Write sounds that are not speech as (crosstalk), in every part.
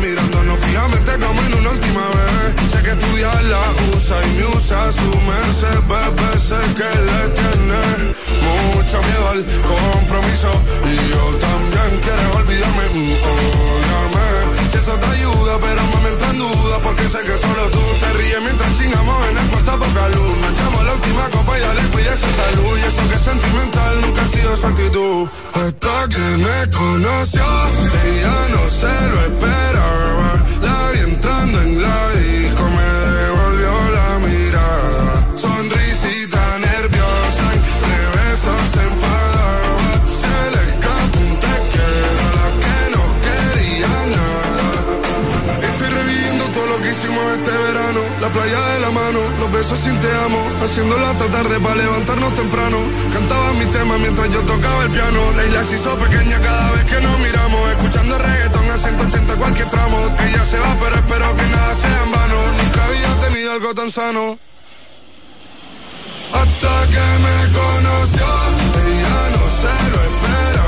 Mirándonos fijamente como en una última vez. Sé que estudiar la usa y me usa su merced, bebé. Sé que le tiene mucho miedo al compromiso. Y yo también quiero olvidarme, mm, eso te ayuda, pero me entra en duda. Porque sé que solo tú te ríes mientras chingamos en el cuarto poca luz. echamos la última copa y ya le cuide su salud. Y eso que es sentimental nunca ha sido su actitud. Hasta que me conoció, ella no se lo esperaba. La vi entrando en la disco, me La playa de la mano, los besos sin te amo. Haciéndolo hasta tarde para levantarnos temprano. Cantaba mi tema mientras yo tocaba el piano. La isla se hizo pequeña cada vez que nos miramos. Escuchando reggaetón a 180 cualquier tramo. Ella se va, pero espero que nada sea en vano. Nunca había tenido algo tan sano. Hasta que me conoció, ella no se lo esperaba.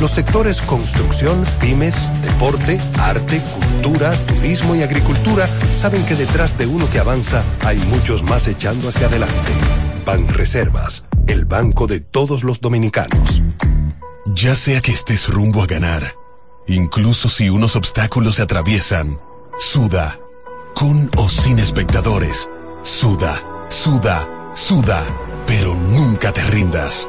Los sectores construcción, pymes, deporte, arte, cultura, turismo y agricultura saben que detrás de uno que avanza hay muchos más echando hacia adelante. Banreservas, el banco de todos los dominicanos. Ya sea que estés rumbo a ganar, incluso si unos obstáculos se atraviesan, suda, con o sin espectadores, suda, suda, suda, pero nunca te rindas,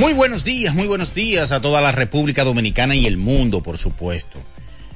Muy buenos días, muy buenos días a toda la República Dominicana y el mundo, por supuesto.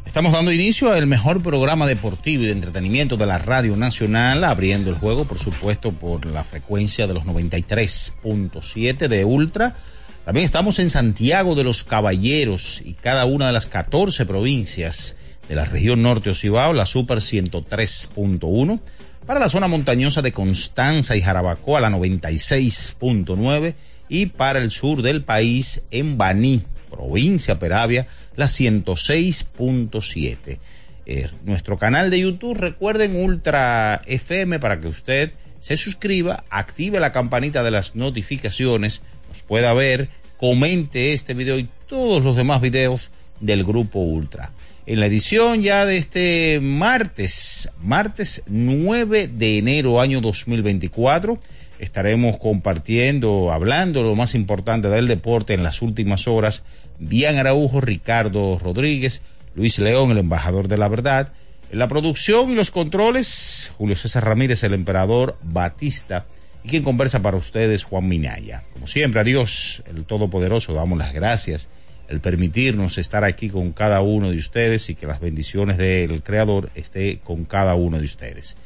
Estamos dando inicio al mejor programa deportivo y de entretenimiento de la Radio Nacional, abriendo el juego, por supuesto, por la frecuencia de los 93.7 de Ultra. También estamos en Santiago de los Caballeros y cada una de las 14 provincias de la región norte Ocibao, la Super 103.1. Para la zona montañosa de Constanza y Jarabacoa, la 96.9 y para el sur del país en Baní, provincia Peravia, la 106.7. Eh, nuestro canal de YouTube, recuerden Ultra FM para que usted se suscriba, active la campanita de las notificaciones, nos pueda ver, comente este video y todos los demás videos del grupo Ultra. En la edición ya de este martes, martes 9 de enero año 2024, estaremos compartiendo, hablando lo más importante del deporte en las últimas horas. Bian Araujo, Ricardo Rodríguez, Luis León, el embajador de la verdad. En la producción y los controles, Julio César Ramírez, el emperador Batista. Y quien conversa para ustedes, Juan Minaya. Como siempre, a Dios, el Todopoderoso, damos las gracias, el permitirnos estar aquí con cada uno de ustedes y que las bendiciones del Creador esté con cada uno de ustedes.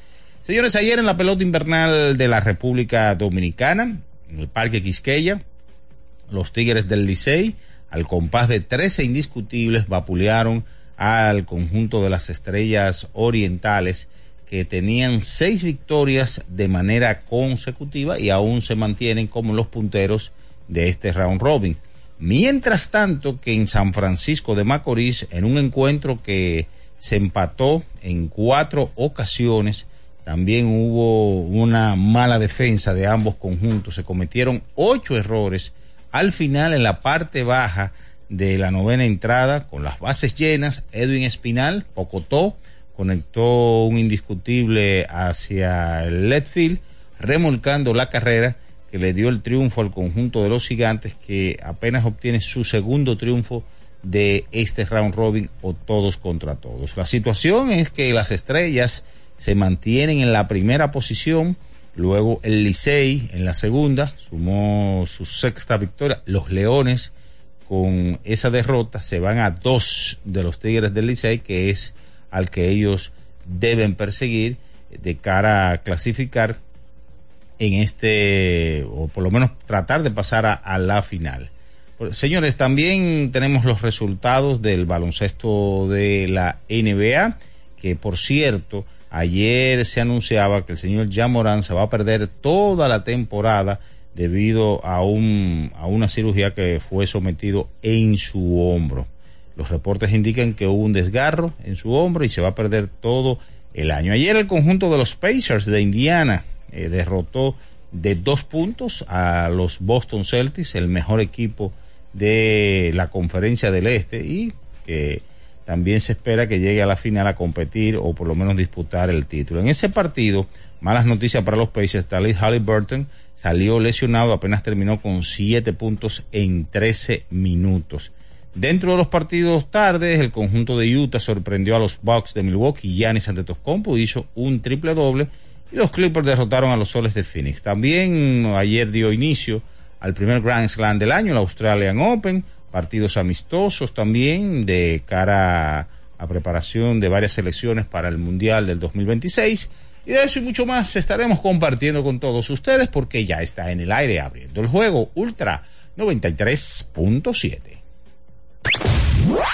Señores, ayer en la pelota invernal de la República Dominicana, en el Parque Quisqueya, los Tigres del Licey, al compás de 13 indiscutibles, vapulearon al conjunto de las estrellas orientales que tenían seis victorias de manera consecutiva y aún se mantienen como los punteros de este round robin. Mientras tanto que en San Francisco de Macorís, en un encuentro que se empató en cuatro ocasiones, también hubo una mala defensa de ambos conjuntos. Se cometieron ocho errores al final en la parte baja de la novena entrada con las bases llenas. Edwin Espinal, Pocotó, conectó un indiscutible hacia el Letfield, remolcando la carrera que le dio el triunfo al conjunto de los gigantes que apenas obtiene su segundo triunfo de este round robin o todos contra todos. La situación es que las estrellas se mantienen en la primera posición. Luego el Licey en la segunda, sumó su sexta victoria. Los Leones con esa derrota se van a dos de los Tigres del Licey, que es al que ellos deben perseguir de cara a clasificar en este, o por lo menos tratar de pasar a, a la final. Señores, también tenemos los resultados del baloncesto de la NBA, que por cierto, Ayer se anunciaba que el señor Morán se va a perder toda la temporada debido a, un, a una cirugía que fue sometido en su hombro. Los reportes indican que hubo un desgarro en su hombro y se va a perder todo el año. Ayer el conjunto de los Pacers de Indiana eh, derrotó de dos puntos a los Boston Celtics, el mejor equipo de la conferencia del Este y que también se espera que llegue a la final a competir o por lo menos disputar el título. En ese partido, malas noticias para los Pacers, Talib Halliburton salió lesionado, apenas terminó con siete puntos en 13 minutos. Dentro de los partidos tardes, el conjunto de Utah sorprendió a los Bucks de Milwaukee. Giannis Antetokounmpo hizo un triple doble y los Clippers derrotaron a los Soles de Phoenix. También ayer dio inicio al primer Grand Slam del año, el Australian Open partidos amistosos también de cara a, preparación de varias selecciones para el Mundial del 2026. Y de eso y mucho más estaremos compartiendo con todos ustedes porque ya está en el aire abriendo el juego Ultra 93.7.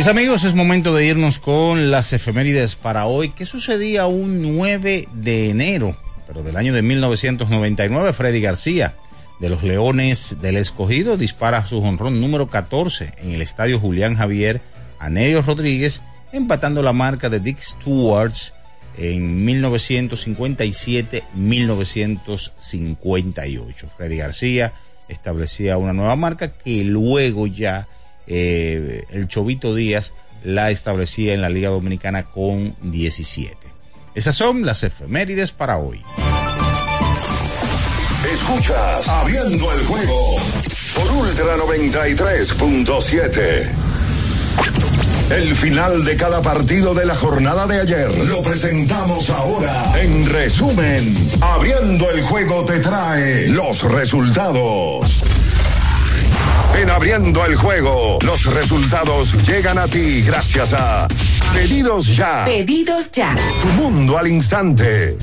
Mis amigos, es momento de irnos con las efemérides para hoy. ¿Qué sucedía un 9 de enero, pero del año de 1999? Freddy García, de los Leones del Escogido, dispara su jonrón número 14 en el estadio Julián Javier a Nerio Rodríguez, empatando la marca de Dick Stewarts en 1957-1958. Freddy García establecía una nueva marca que luego ya eh, el Chovito Díaz la establecía en la Liga Dominicana con 17. Esas son las efemérides para hoy. Escuchas Abriendo el juego por Ultra 93.7. El final de cada partido de la jornada de ayer lo presentamos ahora. En resumen, Abriendo el juego te trae los resultados. En abriendo el juego, los resultados llegan a ti gracias a Pedidos Ya. Pedidos Ya. Tu mundo al instante.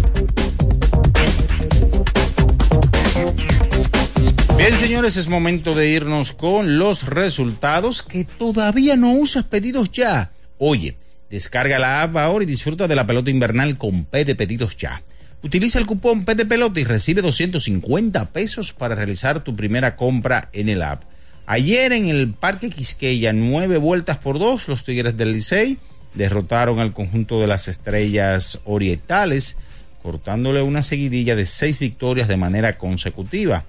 Bien, señores, es momento de irnos con los resultados que todavía no usas pedidos ya. Oye, descarga la app ahora y disfruta de la pelota invernal con P de pedidos ya. Utiliza el cupón P de pelota y recibe 250 pesos para realizar tu primera compra en el app. Ayer en el Parque Quisqueya, nueve vueltas por dos, los Tigres del Licey derrotaron al conjunto de las Estrellas Orientales, cortándole una seguidilla de seis victorias de manera consecutiva.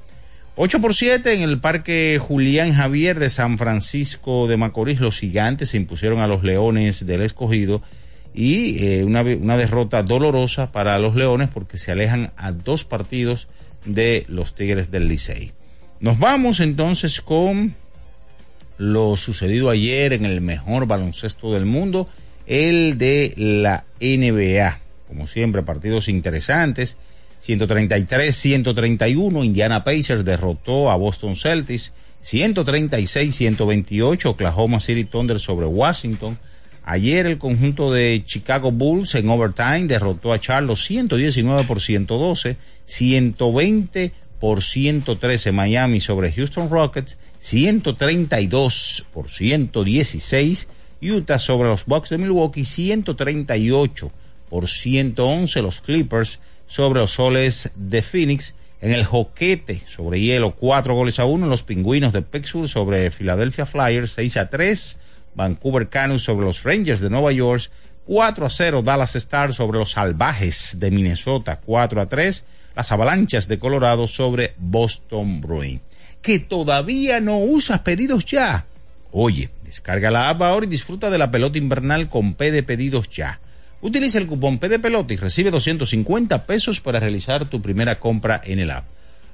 8 por 7 en el Parque Julián Javier de San Francisco de Macorís, los gigantes se impusieron a los Leones del Escogido y eh, una, una derrota dolorosa para los Leones porque se alejan a dos partidos de los Tigres del Licey. Nos vamos entonces con lo sucedido ayer en el mejor baloncesto del mundo, el de la NBA. Como siempre, partidos interesantes. 133-131, Indiana Pacers derrotó a Boston Celtics. 136-128, Oklahoma City Thunder sobre Washington. Ayer el conjunto de Chicago Bulls en overtime derrotó a Charlotte 119 por 112, 120 por 113 Miami sobre Houston Rockets, 132 por 116 Utah sobre los Bucks de Milwaukee, 138 por 111 los Clippers sobre los Soles de Phoenix. En el joquete sobre hielo, 4 goles a 1 los Pingüinos de Pittsburgh sobre Philadelphia Flyers, 6 a 3 Vancouver Canucks sobre los Rangers de Nueva York, 4 a 0 Dallas Stars sobre los Salvajes de Minnesota, 4 a 3 las avalanchas de Colorado sobre Boston Bruins. Que todavía no usas pedidos ya. Oye, descarga la app ahora y disfruta de la pelota invernal con P de pedidos ya. Utiliza el cupón P de pelota y recibe 250 pesos para realizar tu primera compra en el app.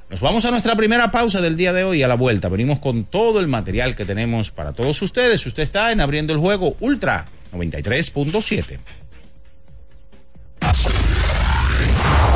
Nos vamos a nuestra primera pausa del día de hoy. A la vuelta venimos con todo el material que tenemos para todos ustedes. Usted está en Abriendo el Juego Ultra 93.7.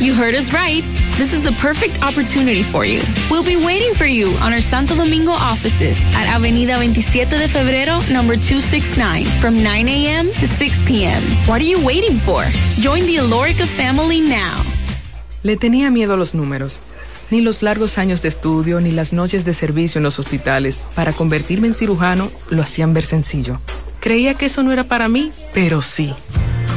You heard us right. This is the perfect opportunity for you. We'll be waiting for you on our Santo Domingo offices at Avenida 27 de Febrero, number 269, from 9 a.m. to 6 p.m. What are you waiting for? Join the Alorica family now. Le tenía miedo a los números. Ni los largos años de estudio ni las noches de servicio en los hospitales para convertirme en cirujano lo hacían ver sencillo. Creía que eso no era para mí, pero sí.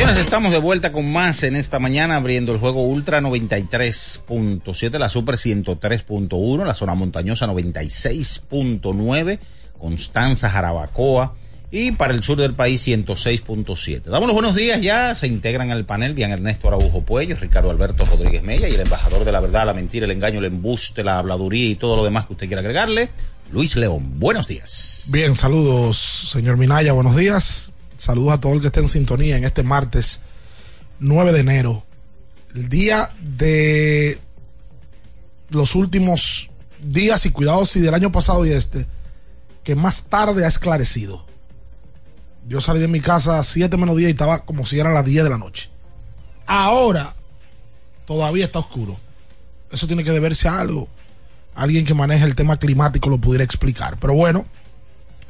Señores, estamos de vuelta con más en esta mañana, abriendo el juego Ultra 93.7, la Super 103.1, la zona montañosa 96.9, Constanza, Jarabacoa, y para el sur del país 106.7. Damos los buenos días ya, se integran al panel bien Ernesto Araujo Puello, Ricardo Alberto Rodríguez Mella y el embajador de la verdad, la mentira, el engaño, el embuste, la habladuría y todo lo demás que usted quiera agregarle, Luis León. Buenos días. Bien, saludos, señor Minaya, buenos días. Saludos a todo el que esté en sintonía en este martes 9 de enero, el día de los últimos días y cuidados y del año pasado y este, que más tarde ha esclarecido. Yo salí de mi casa a 7 menos 10 y estaba como si eran las 10 de la noche. Ahora todavía está oscuro. Eso tiene que deberse a algo. Alguien que maneja el tema climático lo pudiera explicar. Pero bueno,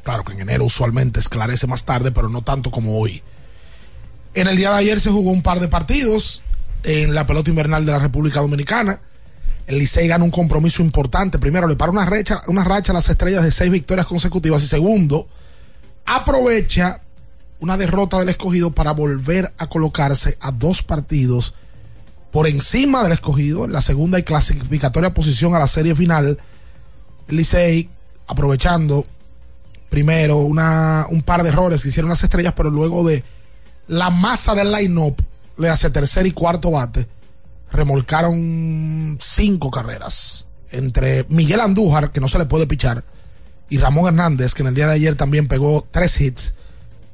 claro que en enero usualmente esclarece más tarde, pero no tanto como hoy. En el día de ayer se jugó un par de partidos en la pelota invernal de la República Dominicana. El Licey gana un compromiso importante. Primero, le para una racha, una racha a las estrellas de seis victorias consecutivas. Y segundo, aprovecha una derrota del escogido para volver a colocarse a dos partidos por encima del escogido en la segunda y clasificatoria posición a la serie final. El Licey aprovechando primero una, un par de errores que hicieron las estrellas, pero luego de la masa del line-up le hace tercer y cuarto bate. Remolcaron cinco carreras entre Miguel Andújar, que no se le puede pichar, y Ramón Hernández, que en el día de ayer también pegó tres hits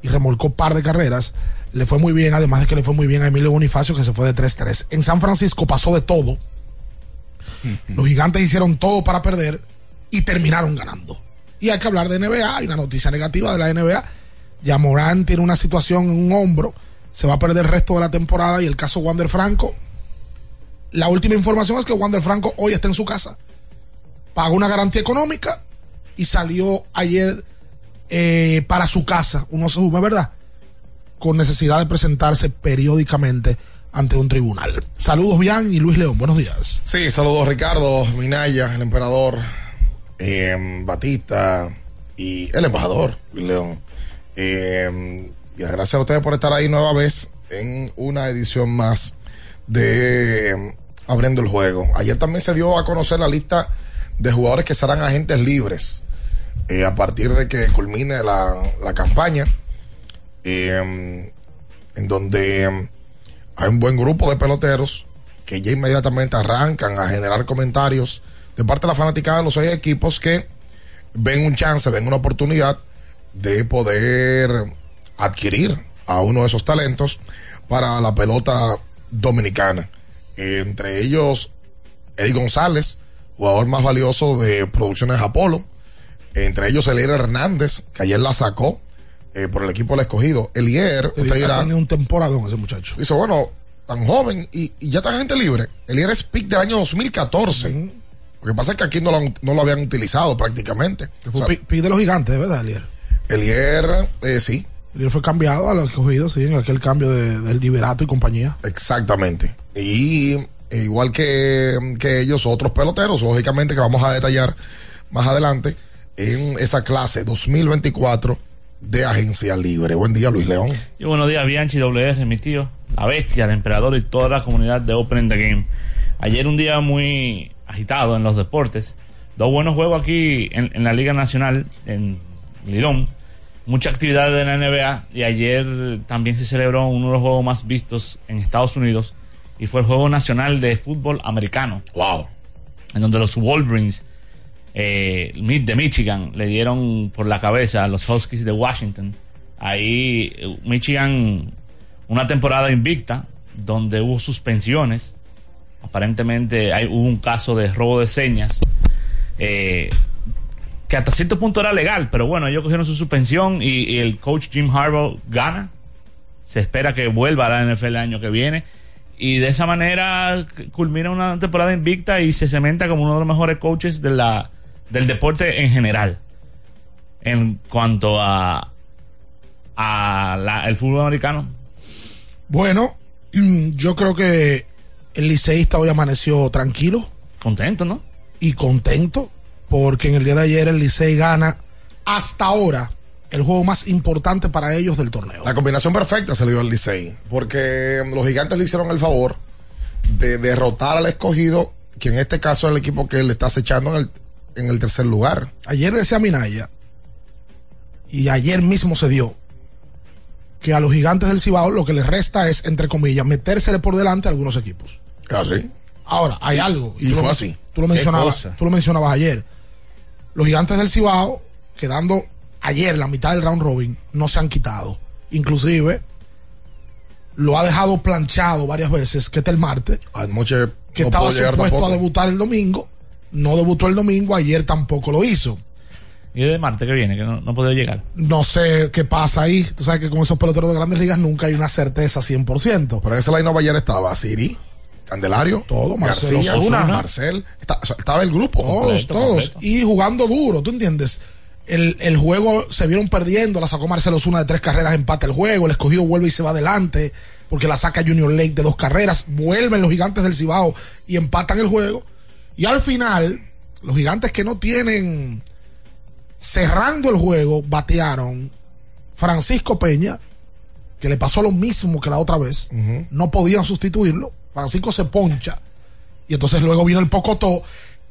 y remolcó par de carreras. Le fue muy bien, además de que le fue muy bien a Emilio Bonifacio, que se fue de 3-3. En San Francisco pasó de todo. Los gigantes hicieron todo para perder y terminaron ganando. Y hay que hablar de NBA. Hay una noticia negativa de la NBA. Ya Morán tiene una situación en un hombro. Se va a perder el resto de la temporada. Y el caso Wander Franco. La última información es que Wander Franco hoy está en su casa. Pagó una garantía económica y salió ayer eh, para su casa. Uno se sube, ¿verdad? Con necesidad de presentarse periódicamente ante un tribunal. Saludos, Bian y Luis León. Buenos días. Sí, saludos, Ricardo, Minaya, el emperador, eh, Batista y el embajador, León. Eh, y gracias a ustedes por estar ahí nueva vez en una edición más de eh, Abriendo el Juego. Ayer también se dio a conocer la lista de jugadores que serán agentes libres eh, a partir de que culmine la, campaña, en donde hay un buen grupo de peloteros que ya inmediatamente arrancan a generar comentarios de parte de la fanaticada de los seis equipos que ven un chance, ven una oportunidad de poder adquirir a uno de esos talentos para la pelota dominicana. entre ellos, Eddie González, jugador más valioso de Producciones Apolo. Entre ellos, Elier Hernández, que ayer la sacó eh, por el equipo del escogido. Elier, usted dirá. Tiene un temporadón ese muchacho. Dice, bueno, tan joven y, y ya está gente libre. Elier es pick del año 2014. Lo que pasa es que aquí no lo, no lo habían utilizado prácticamente. Fue o sea, pick de los gigantes, ¿verdad, Elier? Elier, eh, sí. Elier fue cambiado a los escogidos, sí, en aquel cambio de, del Liberato y compañía. Exactamente. Y e igual que, que, ellos, otros peloteros, lógicamente, que vamos a detallar más adelante en esa clase 2024 de agencia libre. Buen día, Luis León. Y buenos días, Bianchi WR, mi tío, la bestia, el emperador y toda la comunidad de Open the Game. Ayer un día muy agitado en los deportes. Dos buenos juegos aquí en, en la Liga Nacional, en Lidón. Mucha actividad de la NBA y ayer también se celebró uno de los juegos más vistos en Estados Unidos y fue el Juego Nacional de Fútbol Americano. Wow. En donde los Wolverines eh, de Michigan le dieron por la cabeza a los Huskies de Washington. Ahí Michigan, una temporada invicta, donde hubo suspensiones. Aparentemente hay, hubo un caso de robo de señas. Eh, que hasta cierto punto era legal, pero bueno, ellos cogieron su suspensión y, el coach Jim Harbaugh gana. Se espera que vuelva a la NFL el año que viene y de esa manera culmina una temporada invicta y se cementa como uno de los mejores coaches de la, del deporte en general. En cuanto a, a el fútbol americano. Bueno, (clears throat) yo creo que el liceísta hoy amaneció tranquilo. Contento, ¿no? Y contento porque en el día de ayer el Licey gana hasta ahora el juego más importante para ellos del torneo. La combinación perfecta se le dio al Licey, porque los gigantes le hicieron el favor de derrotar al escogido, que en este caso es el equipo que le está acechando en el, en el tercer lugar. Ayer decía Minaya y ayer mismo se dio, que a los gigantes del Cibao lo que les resta es, entre comillas, metérsele por delante a algunos equipos. Ah, sí. Ahora, hay algo. Y fue lo- así. Tú lo ¿Qué mencionabas, tú lo mencionabas ayer. Los gigantes del Cibao, quedando ayer la mitad del round robin, no se han quitado. Inclusive, lo ha dejado planchado varias veces, que está el martes, Anoche que no estaba supuesto tampoco. a debutar el domingo. No debutó el domingo, ayer tampoco lo hizo. Y de Marte que viene, que no, no llegar. No sé qué pasa ahí. Tú sabes que con esos peloteros de grandes ligas nunca hay una certeza 100%. Pero en ese line ayer estaba Siri, Candelario, Todo, Marcelo García, Osuna. Marcel, está- estaba el grupo. Todos, completo, todos. completo. Y jugando duro, ¿tú entiendes? El, el juego se vieron perdiendo, la sacó Marcelo Osuna de tres carreras, empata el juego, el escogido vuelve y se va adelante, porque la saca Junior Lake de dos carreras, vuelven los gigantes del Cibao y empatan el juego. Y al final, los gigantes que no tienen, cerrando el juego, batearon Francisco Peña, que le pasó lo mismo que la otra vez, no podían sustituirlo, Francisco se poncha, y entonces luego viene el Pocotó,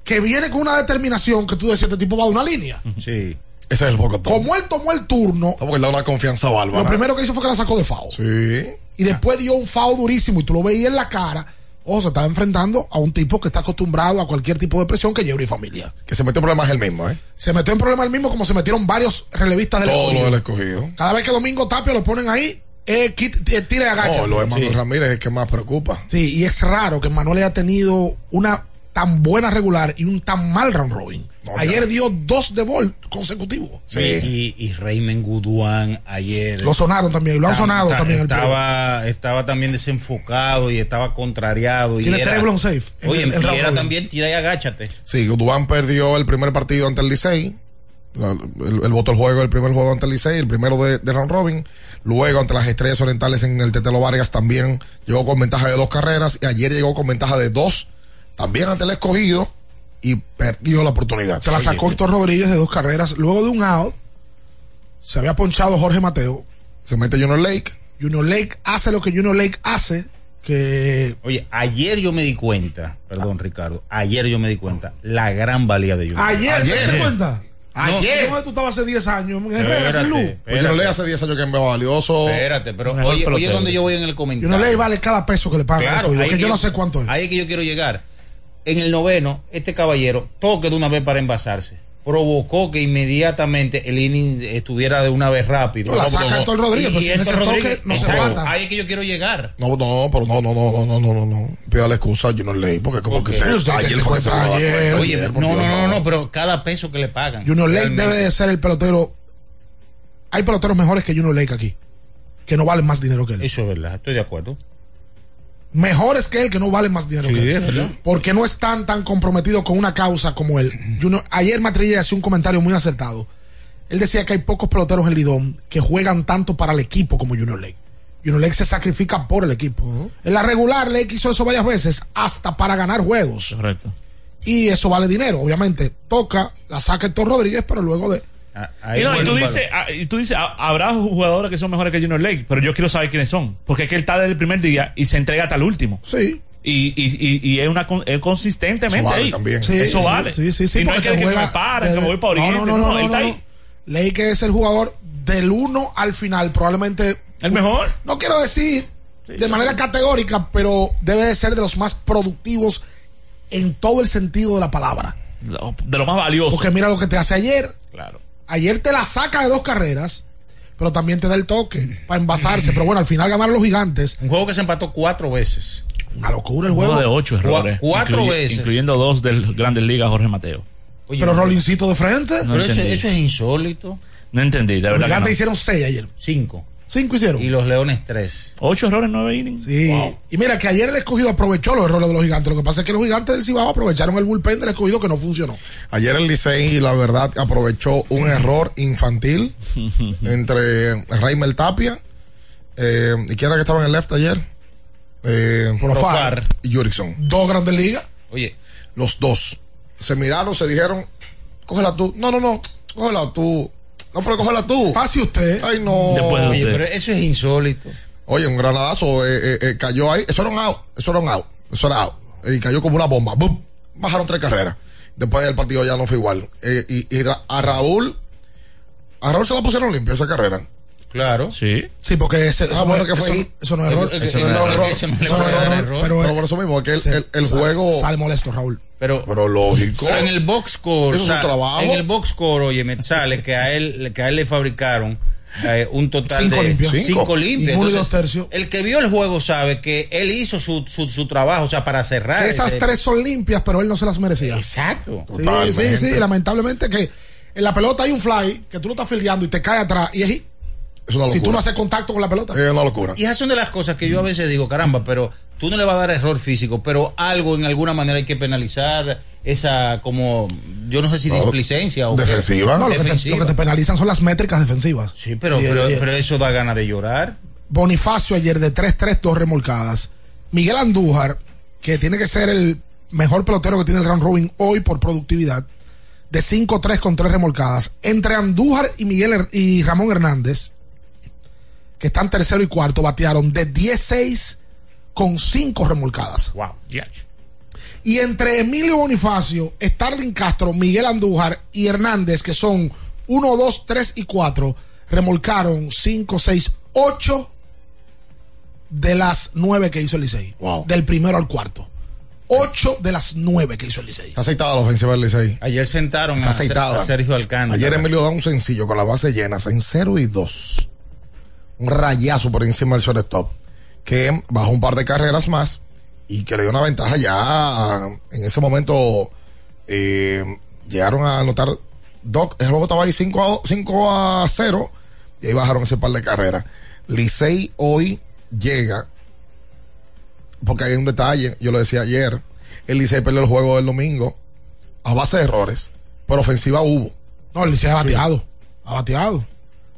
que viene con una determinación que tú decías, este tipo va de una línea. Sí. Ese es el poco Como él tomó el turno, Porque le da una confianza bárbara. lo primero que hizo fue que la sacó de FAO. Sí. Y después dio un FAO durísimo y tú lo veías en la cara. Ojo, se estaba enfrentando a un tipo que está acostumbrado a cualquier tipo de presión que lleve y familia. Que se metió en problemas él mismo, ¿eh? Se metió en problemas el mismo como se metieron varios relevistas del Todo lo escogido. del escogido. Cada vez que Domingo Tapio lo ponen ahí, eh, eh, tira y agacha. No, lo de Manuel Sí. Ramírez es el que más preocupa. Sí, y es raro que Manuel haya tenido una tan buena regular y un tan mal round robin. Ayer dio dos de bol consecutivos. Y, y Raymond Guduán ayer. Lo sonaron también, lo han ta- sonado ta- también el Estaba, estaba también desenfocado y estaba contrariado. Tiene tres blown safe en Oye, el- el y era también tira y agáchate. Sí, Dubán perdió el primer partido ante el Licey. La- El, el voto el juego, el primer juego ante el Licey, el primero de, de round robin. Luego ante las Estrellas Orientales en el Tetelo Vargas también llegó con ventaja de dos carreras. Y ayer llegó con ventaja de dos. También ante el escogido. Y perdió la oportunidad. Se la sacó Héctor Rodríguez de dos carreras. Luego de un out, se había ponchado Jorge Mateo. Se mete Junior Lake. Junior Lake hace lo que Junior Lake hace. Que Oye, ayer yo me di cuenta, perdón Ricardo, ayer yo me di cuenta la gran valía de Junior. ayer, ¿te das cuenta? Ayer. ¿Dónde tú estabas hace 10 años? En Espérate, sin luz. Pues Junior Lake hace 10 años que es valioso. Espérate, pero Mejor oye, donde yo voy en el comentario. Junior Lake vale cada peso que le pagan. Claro, que yo no sé cuánto es. Ahí es que yo quiero llegar. En el noveno, este caballero toque de una vez para envasarse. Provocó que inmediatamente el inning estuviera de una vez rápido. No, la saca Héctor Rodríguez, Y- pero y si toque Rodríguez, no se exacto, aguanta. Ahí es que yo quiero llegar. No, no, pero no, no, no, no, no, no, no, no. Pida la excusa a Junior Lake porque como que usted ayer fue que ayer. Oye, no, no, no, no, pero cada peso que le pagan. Junior Lake realmente. debe de ser el pelotero. Hay peloteros mejores que Junior Lake aquí. Que no valen más dinero que él. Eso es verdad, estoy de acuerdo. Mejores que él que no valen más dinero Sí, que él. verdad. Porque no están tan comprometidos con una causa como él. Junior- ayer Matrilla hacía un comentario muy acertado. Él decía que hay pocos peloteros en Lidón que juegan tanto para el equipo como Junior Lake. Junior Lake se sacrifica por el equipo. En la regular, Lake hizo eso varias veces, hasta para ganar juegos. Correcto. Y eso vale dinero, obviamente. Toca, la saca Héctor Rodríguez, pero luego de. Y, no, y tú dices, y tú dices, ah, habrá jugadores que son mejores que Junior Lake, pero yo quiero saber quiénes son. Porque es que él está desde el primer día y se entrega hasta el último. Sí. Y, y, y, y es una es consistentemente Eso vale ahí. también. Sí, Eso sí, vale. Sí, sí, sí. y no es que, porque que juega me paren, que me voy para Oriente. No, no, no, no, él está no, ahí. que es el jugador del 1 al final, probablemente. El mejor. No quiero decir de manera categórica, pero debe de ser de los más productivos en todo el sentido de la palabra. De lo más valioso. Porque mira lo que te hace ayer. Claro. Ayer te la saca de dos carreras, pero también te da el toque para envasarse. Pero bueno, al final ganaron los gigantes. Un juego que se empató cuatro veces. Una locura el Un juego. juego de ocho errores. cuatro incluye- veces. Incluyendo dos del Grandes Ligas, Jorge Mateo. Oye, pero Rolincito de frente. No pero eso, entendí. eso es insólito. No entendí, de los verdad. que gigantes no. hicieron seis ayer. Cinco. Cinco hicieron. Y los leones tres. Ocho errores, nueve innings. Sí. Y mira que ayer el escogido aprovechó los errores de los gigantes. Lo que pasa es que los gigantes del Cibao aprovecharon el bullpen del escogido que no funcionó. Ayer el Licey, la verdad, aprovechó un error infantil (laughs) entre Raimel Tapia eh, y quién era que estaba en el left ayer. Eh, Profar. y Jurickson. Dos grandes ligas. Oye, Los dos. Se miraron, se dijeron, cógela tú. No, no, no, cógela tú. No, pero cógela tú. Pase usted. Ay, no. Después de oye, usted. pero eso es insólito. Oye, un granadazo eh, eh, eh, cayó ahí. Eso era un out. Eso era un out. Eso era out. Y cayó como una bomba. ¡Bum! Bajaron tres carreras. Después el partido ya no fue igual. Eh, y y a Raúl A Raúl se la pusieron limpia esa carrera. Claro. Sí. Sí, porque ese, Ah, eso, bueno, no, que fue eso, no es error. Eso- no es error. Pero, Pero por eso mismo, que el, el- el sale- juego. Sale molesto, Raúl. Pero, Pero lógico. en el box score, Eso es su trabajo. en el box score, oye, me sale que a él, que a él le fabricaron eh, un total Cinco de limpias. cinco, Cinco. Entonces, dos tercios. El que vio el juego sabe que él hizo su, su, su trabajo, o sea, para cerrar. Que esas ese- tres son limpias, pero él no se las merecía. Exacto. Sí, Totalmente. sí, sí. Lamentablemente que en la pelota hay un fly que tú lo estás fildeando y te cae atrás y es Si tú no haces contacto con la pelota. Es una locura. Y esas son de las cosas que yo a veces digo, caramba, pero tú no le vas a dar error físico, pero algo en alguna manera hay que penalizar esa como, yo no sé si No, displicencia o qué. defensiva. No, lo que, te, Defensiva. lo que te penalizan son las métricas defensivas. Sí, pero, pero, eso da ganas de llorar. Bonifacio ayer de 3-3, dos remolcadas. Miguel Andújar, que tiene que ser el mejor pelotero que tiene el round robin hoy por productividad, de 5-3 con tres remolcadas. Entre Andújar y Miguel Her- y Ramón Hernández, que están tercero y cuarto, batearon de 10-6 con cinco remolcadas. Wow. Y entre Emilio Bonifacio, Starling Castro, Miguel Andújar y Hernández, que son 1, 2, 3 y 4, remolcaron 5, 6, 8 de las 9 que hizo el Licey. Wow. Del primero al cuarto. 8 de las 9 que hizo el Licey. Está aceitada la ofensiva del Licey. Ayer sentaron a, a Sergio Alcántara. Ayer Emilio da un sencillo con la base llena en 0 y 2. Un rayazo por encima del shortstop. Que bajó un par de carreras más y que le dio una ventaja ya. En ese momento eh, llegaron a anotar. Doc, el juego estaba ahí 5 a, 5 a 0 y ahí bajaron ese par de carreras. Licey hoy llega porque hay un detalle, yo lo decía ayer, el Licey perdió el juego del domingo a base de errores, pero ofensiva hubo. No, el Licey ha bateado. Ha bateado.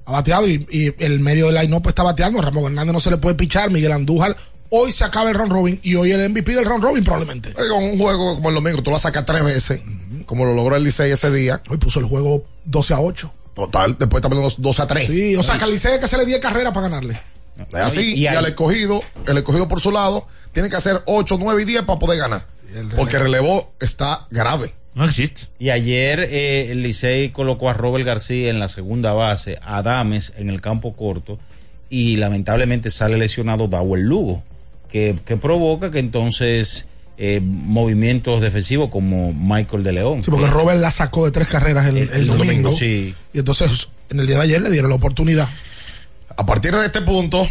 Ha bateado y, y el medio del line pues está bateando. Ramón Hernández no se le puede pichar. Miguel Andújar. Hoy se acaba el round robin y hoy el MVP del round robin probablemente. Con un juego como el domingo, tú la sacas tres veces, como lo logró el Licey ese día. Hoy puso el juego 12 a 8. Total, después también los 2 a 3. Sí, o sea que al Licey hay que hacerle 10 carreras para ganarle. Es así, Y- y, y ahí- al escogido, el escogido por su lado, tiene que hacer 8, 9 y 10 para poder ganar. Porque el relevo está grave. No existe. Y ayer eh, el Licey colocó a Robert García en la segunda base, a Dames en el campo corto y lamentablemente sale lesionado Dawel Lugo, que, que provoca que entonces eh, movimientos defensivos como Michael de León. Sí, porque Robert la sacó de tres carreras el, el El domingo. domingo, sí. Y entonces en el día de ayer le dieron la oportunidad. A partir de este punto,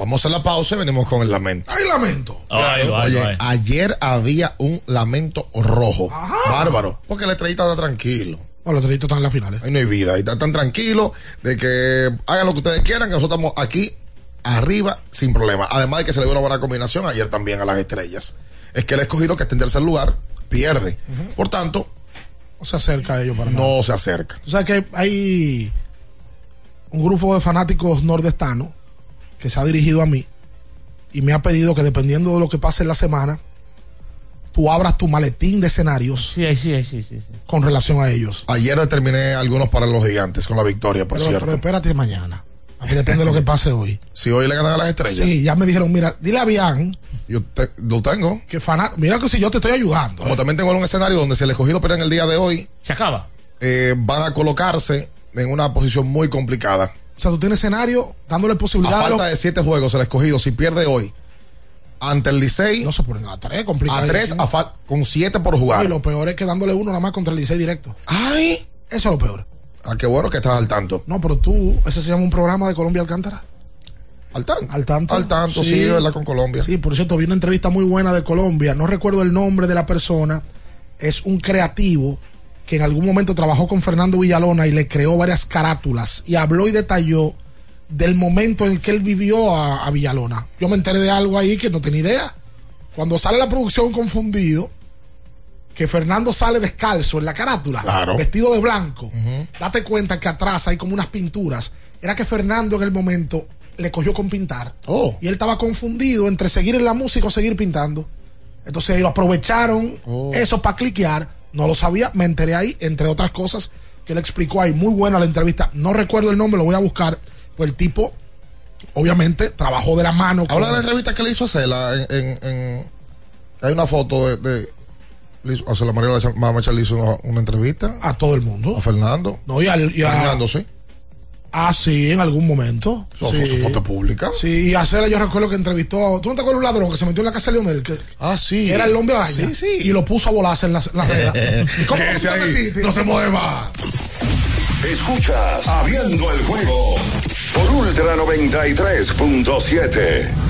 vamos a hacer la pausa y venimos con el lamento. ¡Ay, lamento! Ay, ay, Oye, ay. ayer había un lamento rojo. Ajá. Bárbaro. Porque el estrellita está tranquilo. No, los treditos están en las finales. Ahí no hay vida. Ahí está tan tranquilo de que hagan lo que ustedes quieran, que nosotros estamos aquí arriba sin problema. Además de que se le dio una buena combinación ayer también a las estrellas. Es que el escogido que está en tercer lugar pierde. Por tanto, No se acerca a ellos para nada. no se acerca. Tú sabes que hay un grupo de fanáticos nordestanos que se ha dirigido a mí y me ha pedido que dependiendo de lo que pase en la semana, tú abras tu maletín de escenarios Sí, sí, sí, sí, sí. con relación a ellos. Ayer determiné algunos para los gigantes con la victoria, por Pero, cierto. pero espérate mañana. A que depende de lo que pase hoy. si hoy le ganan a las estrellas, Sí, ya me dijeron, mira, dile a Bian yo te- lo tengo. que mira que si yo te estoy ayudando. Como también tengo un escenario donde si el escogido pierde en el día de hoy, Se acaba. eh, van a colocarse en una posición muy complicada. O sea, tú tienes escenario dándole A posibilidad a, falta los- de siete juegos, el escogido, si pierde hoy ante el Licey, No se ponen a tres, a complicado. tres, a fal- con siete por Y jugar. lo peor es que dándole uno nada más contra el Licey directo. Ay, Eso es lo peor. ah, qué bueno que estás al tanto. No, pero tú, ese se llama un programa de Colombia Alcántara. Al tanto. Al tanto. Al tanto, sí, ¿verdad? Con Colombia. Sí, por cierto, vi una entrevista muy buena de Colombia. No recuerdo el nombre de la persona. Es un creativo que en algún momento trabajó con Fernando Villalona y le creó varias carátulas y habló y detalló del momento en que él vivió a, a Villalona. Yo me enteré de algo ahí que no tenía idea. Cuando sale la producción confundido, que Fernando sale descalzo en la carátula, Claro. vestido de blanco, date cuenta que atrás hay como unas pinturas. Era que Fernando en el momento le cogió con pintar. Oh. Y él estaba confundido entre seguir en la música o seguir pintando. Entonces ellos aprovecharon Oh. eso para cliquear. No lo sabía, me enteré ahí, entre otras cosas que él explicó ahí. Muy buena la entrevista. No recuerdo el nombre, lo voy a buscar. Pues el tipo, obviamente, trabajó de la mano. Habla de la entrevista que le hizo a Cela en, en- en- hay una foto de, de le a Cela María Mamacha le hizo una, una entrevista a todo el mundo. a Fernando. No, y, al- y a, Fernando, sí. Ah, sí, en algún momento. Sí. su foto pública. Sí, y Acera yo recuerdo que entrevistó. ¿Tú no te acuerdas un ladrón que se metió en la casa de Leonel? Que ah, sí. Era el hombre araña. Sí, sí. Y lo puso a volarse en la, la red. ¿Y (laughs) ¿Cómo te ahí, metiste? no se mueva. Escuchas Abriendo el juego por Ultra 93.7.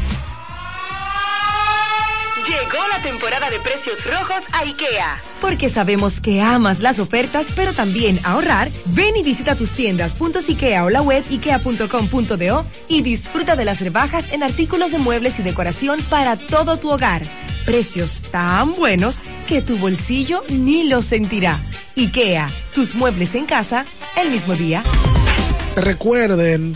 Llegó la temporada de precios rojos a IKEA. Porque sabemos que amas las ofertas, pero también ahorrar. Ven y visita tus tiendas puntos IKEA o la web ikea.com.do y disfruta de las rebajas en artículos de muebles y decoración para todo tu hogar. Precios tan buenos que tu bolsillo ni lo sentirá. IKEA, tus muebles en casa el mismo día. Recuerden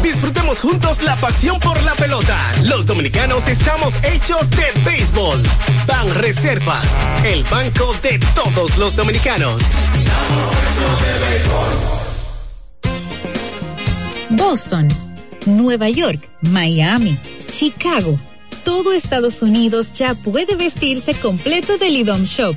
Disfrutemos juntos la pasión por la pelota. Los dominicanos estamos hechos de béisbol. Ban Reservas, el banco de todos los dominicanos. Boston, Nueva York, Miami, Chicago. Todo Estados Unidos ya puede vestirse completo del IDOM Shop.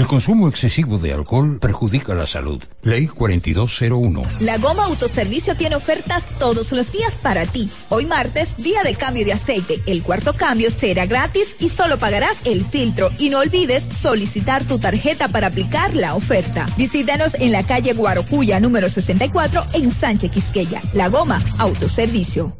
El consumo excesivo de alcohol perjudica la salud. Ley 4201. La Goma Autoservicio tiene ofertas todos los días para ti. Hoy martes, día de cambio de aceite. El cuarto cambio será gratis y solo pagarás el filtro. Y no olvides solicitar tu tarjeta para aplicar la oferta. Visítanos en la calle Guarocuya número 64 en Sánchez Quisqueya. La Goma Autoservicio.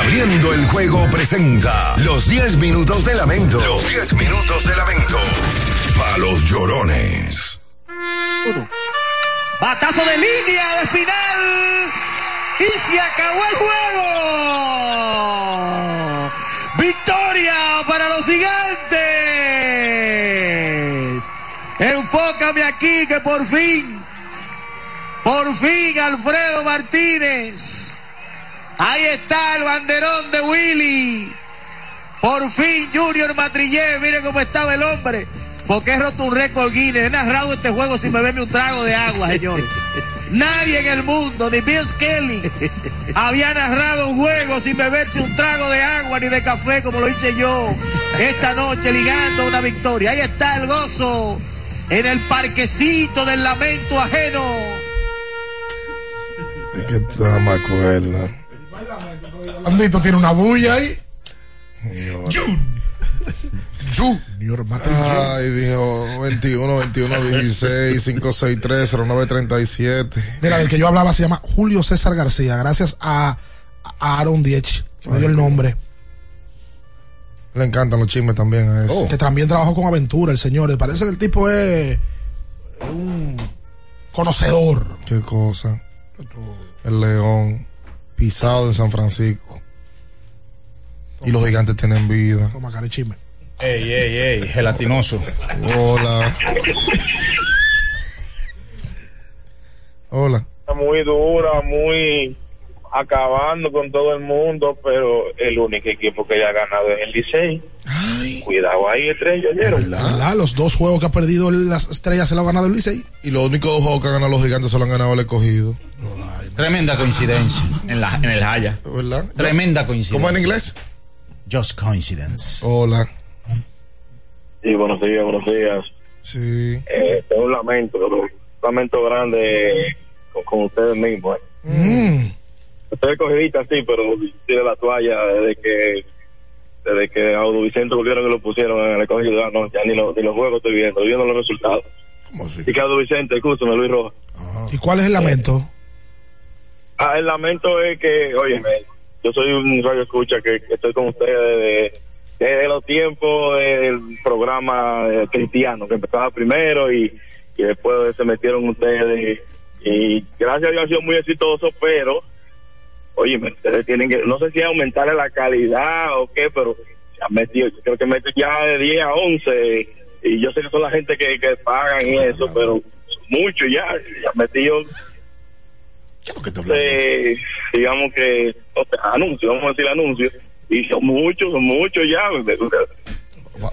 Abriendo el juego presenta los 10 minutos de lamento. Los 10 minutos de lamento. Para los llorones. Batazo de línea de Espinal. Y se acabó el juego. Victoria para los gigantes. Enfócame aquí que por fin, por fin Alfredo Martínez. Ahí está el banderón de Willy. Por fin Junior Matrillé, miren cómo estaba el hombre. Porque he roto un récord Guinness. He narrado este juego sin beberme un trago de agua, señor. (laughs) Nadie en el mundo, ni Bill Kelly, había narrado un juego sin beberse un trago de agua ni de café como lo hice yo esta noche ligando una victoria. Ahí está el gozo en el parquecito del lamento ajeno. Es que me acuerdo. Andito tiene una bulla ahí. Junior Ay, dijo 21, 21, 16, 563, 0937. Mira, el que yo hablaba se llama Julio César García, gracias a, a Aaron Diech, que me dio el nombre. Le encantan los chismes también a eso. Que también trabajó con Aventura, el señor. Parece que el tipo es un conocedor. Qué cosa. El león pisado en San Francisco. Y los gigantes tienen vida. Toma, cara, chisme. Ey, ey, ey, gelatinoso. Hola. (laughs) Hola. Muy dura, muy acabando con todo el mundo, pero el único equipo que ya ha ganado es el Licey. Cuidado ahí, estrella. ¿Verdad? Los dos juegos que ha perdido las estrellas se lo ha ganado el Licey. Y los únicos dos juegos que han ganado los gigantes se lo han ganado el escogido. Tremenda coincidencia. En, la, en el Haya. ¿Verdad? Tremenda coincidencia. ¿Cómo en inglés? Just coincidence. Hola. Sí, buenos días, buenos días. Sí. Eh, es un lamento, un lamento grande con, con ustedes mismos. eh. Estoy cogidita, sí, pero tire la toalla desde que desde que a Vicente volvieron y lo pusieron en el escogido, ya, no, ya ni, lo- ni los juegos estoy viendo, estoy viendo los resultados. Y que Audo Vicente, escúchame, Luis Rojas. ¿Y cuál es el lamento? Ah, el lamento es que, oye, yo soy un radio escucha que, que estoy con ustedes desde, desde los tiempos del programa eh, cristiano, que empezaba primero y, y después se metieron ustedes. Y gracias a Dios ha sido muy exitoso, pero, oye, ustedes tienen que, no sé si aumentarle la calidad o qué, pero metido, yo creo que meten ya de 10 a 11. Y yo sé que son la gente que, que pagan y eso, pero mucho ya, ya han metido eh, digamos que o sea, anuncios, vamos a decir anuncios, y son muchos, son muchos ya.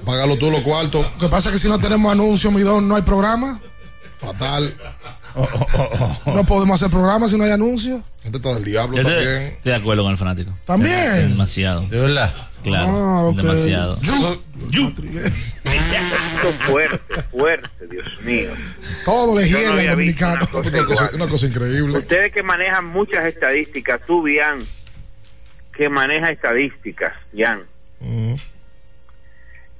Págalo tú los cuartos. Lo que pasa es que si no tenemos anuncios, mi don, no hay programa. Fatal. No podemos hacer programas si no hay anuncios. Gente está del diablo Yo también. estoy, estoy de acuerdo con el fanático. También. Demasiado. ¿De verdad? Claro. Ah, ok. Demasiado. fuerte, fuerte, Dios mío. Todo le Yo no al dominicano. una cosa Una cosa, igual. una cosa increíble. Ustedes que manejan muchas estadísticas, tú, Bian, que maneja estadísticas, Jan, Mm.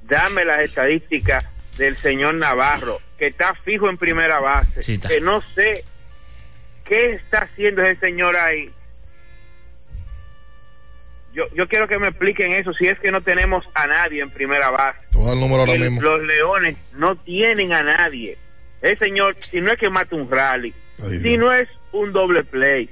dame las estadísticas del señor Navarro, que está fijo en primera base, Sí, que no sé qué está haciendo ese señor ahí. Yo, yo quiero que me expliquen eso, si es que no tenemos a nadie en primera base. El número ahora Que mismo. Los leones no tienen a nadie. El señor, si no es que mata un rally, Ay, si no es un doble play,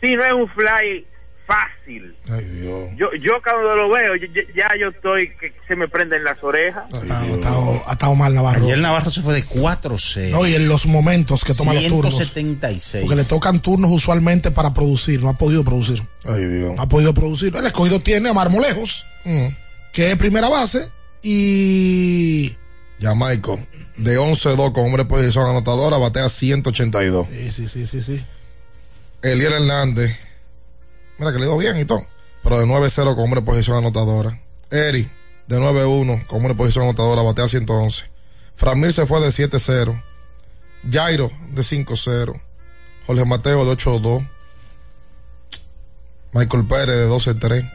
si no es un fly fácil. Ay, Dios. Yo, yo cuando lo veo, yo- ya yo estoy que se me prenden las orejas. Ha estado, ha estado mal Navarro. Ayer Navarro se fue de 4-6. No, y en los momentos que toma los turnos. 176. Porque le tocan turnos usualmente para producir. No ha podido producir. Ay, Dios. No ha podido producir. El escogido tiene a Marmolejos, que es primera base. Y. Jamaico, de 11-2 con hombre de posición anotadora, batea 182. Sí, sí, sí, sí. sí. Eliel Hernández, mira que le dio bien y todo, pero de 9-0 con de posición anotadora. Eri, de 9-1 con de posición anotadora, batea 111. Framir se fue de 7-0. Jairo, de 5-0. Jorge Mateo, de 8-2. Michael Pérez, de 12-3.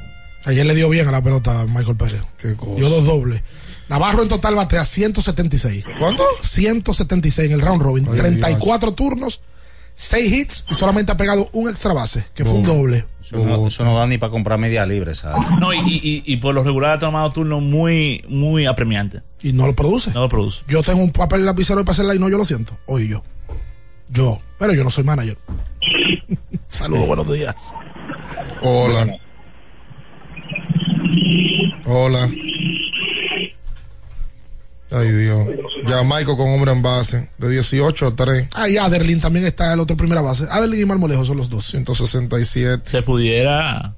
Ayer le dio bien a la pelota a Michael Pérez. Qué cosa. Dio dos dobles. Navarro en total batea 176. ¿Cuánto? 176 en el round robin. Ay, 34 turnos, 6 hits y solamente ha pegado un extra base, que fue un doble. Eso no, eso no da ni para comprar media libre, ¿sabes? No, y, y, por lo regular ha tomado turnos muy, muy apremiantes. Y no lo produce. No lo produce. Yo tengo un papel lapicero para hacerla y no yo lo siento. Hoy yo. Yo. Pero yo no soy manager. (laughs) Saludos, buenos días. Hola. Hola. Ay, Dios. Jamaico con hombre en base, de 18 a 3. Ah, y Aderlin también está el otro primera base. Aderlin y Marmolejo son los dos. 167. Se pudiera.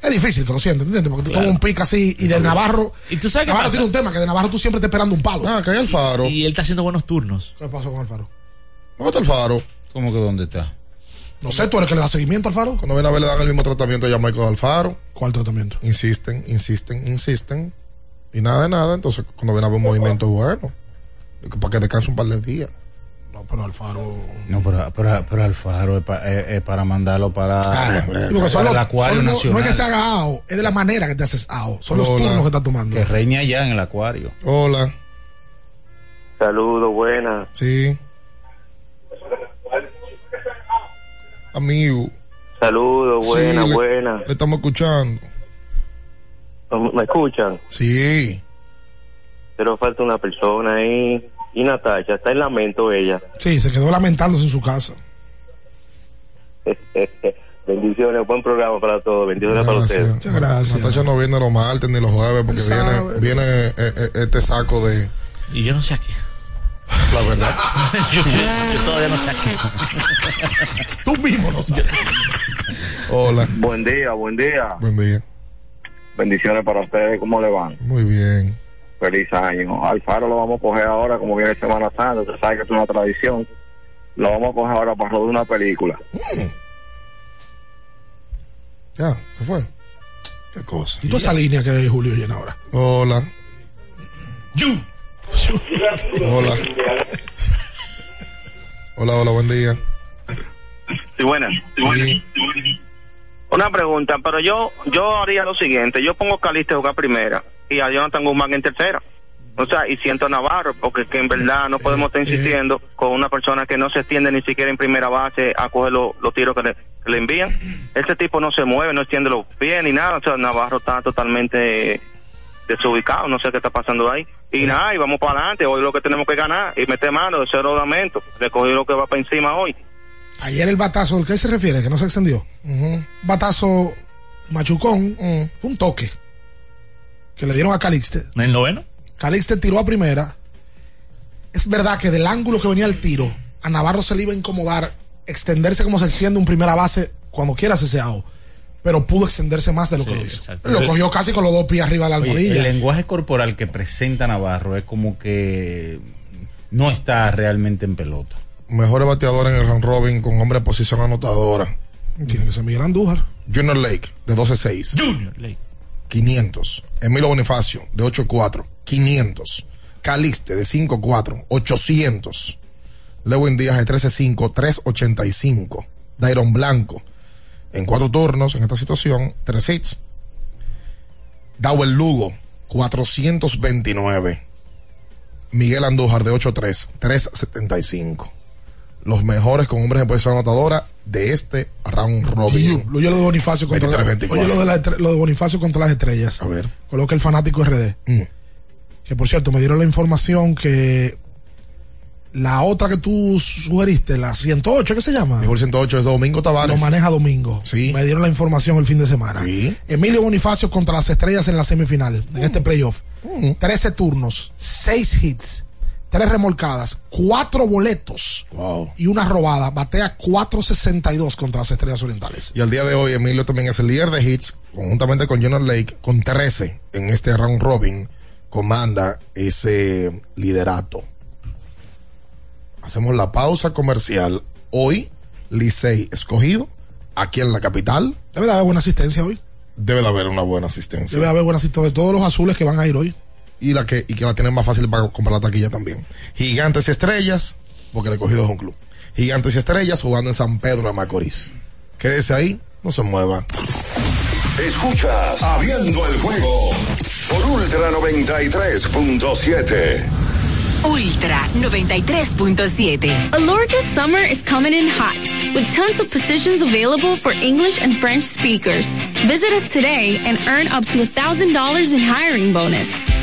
Es difícil que lo sientas, ¿entiendes? Porque tú Claro. tomas un pick así y de Navarro. Y tú sabes qué Navarro tiene un tema, que de Navarro tú siempre estás esperando un palo. Ah, que hay Alfaro. Y él está haciendo buenos turnos. ¿Qué pasó con Alfaro? ¿Dónde está Alfaro? ¿Cómo que dónde está? No sé, tú eres el que le da seguimiento al Faro. Cuando viene a ver le dan el mismo tratamiento a Jamaico de Alfaro. ¿Cuál tratamiento? Insisten, insisten, insisten. Y nada de nada. Entonces, cuando viene a ver un movimiento bueno, para que descanse un par de días. No, pero Alfaro. No, pero, pero, pero Alfaro es, pa- es- es para mandarlo para, son los- el Acuario son- Nacional. no es que te haga AO, es de la manera que te haces AO. Son los Hola. turnos que estás tomando. Que reine allá en el Acuario. Hola. Saludos, buenas. Sí. Amigo. Saludos, buenas, Sí. Le estamos escuchando. ¿Me escuchan? Sí. Pero falta una persona ahí. Y Natacha, está en lamento ella. Sí, se quedó lamentándose en su casa. (laughs) Bendiciones, buen programa para todos. Bendiciones para ustedes. Muchas gracias. Natacha no viene los martes ni los jueves porque viene, viene eh, eh, este saco de. Y yo no sé a qué. (laughs) La verdad. (laughs) yo, yo todavía no sé a qué. Tú mismo no sabes. Hola. Buen día, buen día. Buen día. Bendiciones para ustedes. ¿Cómo le van? Muy bien. Feliz año. Alfaro lo vamos a coger ahora, como viene Semana Santa. Usted sabe que es una tradición. Lo vamos a coger ahora para rodar una película. Ya, se fue. Qué cosa. Y toda esa línea que Julio llena ahora. Hola. Hola. Hola, hola, buen día. Sí, buenas. Sí. Una pregunta, pero yo yo haría lo siguiente. Yo pongo a Caliste a jugar primera y a Jonathan Guzmán en tercera. O sea, y siento a Navarro, porque que en verdad no podemos estar insistiendo con una persona que no se extiende ni siquiera en primera base a coger lo- los tiros que le, que le envían. Ese tipo no se mueve, no extiende los pies ni nada. O sea, Navarro está totalmente desubicado, no sé qué está pasando ahí. Y nada, y vamos para adelante. Hoy lo que tenemos que ganar y meter mano de cero lamento. Le cogí lo que va para encima hoy. Ayer el batazo, ¿al qué se refiere? Que no se extendió. Batazo machucón, fue un toque que le dieron a Calixte. ¿En el noveno? Calixte tiró a primera. Es verdad que del ángulo que venía el tiro, a Navarro se le iba a incomodar extenderse como se extiende un primera base cuando quieras ese. Pero pudo extenderse más de lo que lo hizo. Lo cogió casi con los dos pies arriba de la almohadilla. el lenguaje corporal que presenta Navarro es como que no está realmente en pelota. Mejores bateadores en el round robin con hombre de posición anotadora. Tiene que ser Miguel Andújar. Junior Lake, de 12-6. Junior Lake. 500. Emilio Bonifacio, de 8-4, 500. Calixte, de 5-4, 800. Lewin Díaz, de 13-5, 385. Dairon Blanco, en cuatro turnos en esta situación, 3 hits. Dawel Lugo, 429. Miguel Andújar de 8-3, 3-75. Los mejores con hombres en posición anotadora de este round robin. Oye lo de Bonifacio contra 23, la- 24. oye lo de, la estre- lo de Bonifacio contra las estrellas. A ver. Coloca el fanático RD. Mm. Que por cierto, me dieron la información que la otra que tú sugeriste, la 108, ¿qué se llama? Mejor 108 es Domingo Tavares. Lo maneja Domingo. Sí. Me dieron la información el fin de semana. Sí. Emilio Bonifacio contra las estrellas en la semifinal, en este playoff. Mm. 13 turnos, 6 hits, 3 remolcadas, 4 boletos Wow. y una robada. Batea 4.62 contra las estrellas orientales. Y al día de hoy, Emilio también es el líder de hits, conjuntamente con Jonathan Lake, con 13 en este round robin. Comanda ese liderato. Hacemos la pausa comercial. Hoy, Licey escogido, aquí en la capital. Debe de haber buena asistencia hoy. Debe de haber una buena asistencia. Debe de haber buena asistencia de todos los azules que van a ir hoy. Y la que y que la tienen más fácil para comprar la taquilla también. Gigantes y Estrellas, porque el escogido es un club. Gigantes y Estrellas jugando en San Pedro de Macorís. Quédese ahí, no se mueva. Escuchas Abriendo el juego por Ultra 93.7. Ultra 93.7. Alorca's summer is coming in hot, with tons of positions available for English and French speakers. Visit us today and earn up to $1,000 in hiring bonus.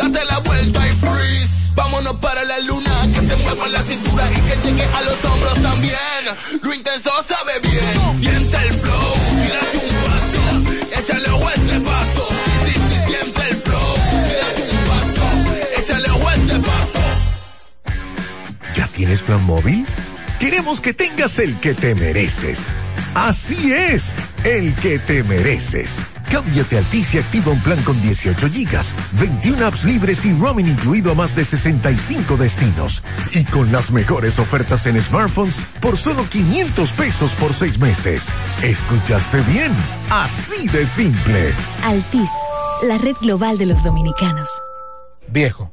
Date la vuelta y freeze. Vámonos para la luna. Que se mueva la cintura y que llegue a los hombros también. Lo intenso sabe bien. Siente el flow. Tírate un paso. Échale a este paso. Sí, siente el flow. Tírate un paso. Échale a este paso. ¿Ya tienes plan móvil? Queremos que tengas el que te mereces. Así es, el que te mereces. Cámbiate a Altis y activa un plan con 18 gigas, 21 apps libres y roaming incluido a más de 65 destinos. Y con las mejores ofertas en smartphones por solo 500 pesos por seis meses. ¿Escuchaste bien? Así de simple. Altis, la red global de los dominicanos. Viejo,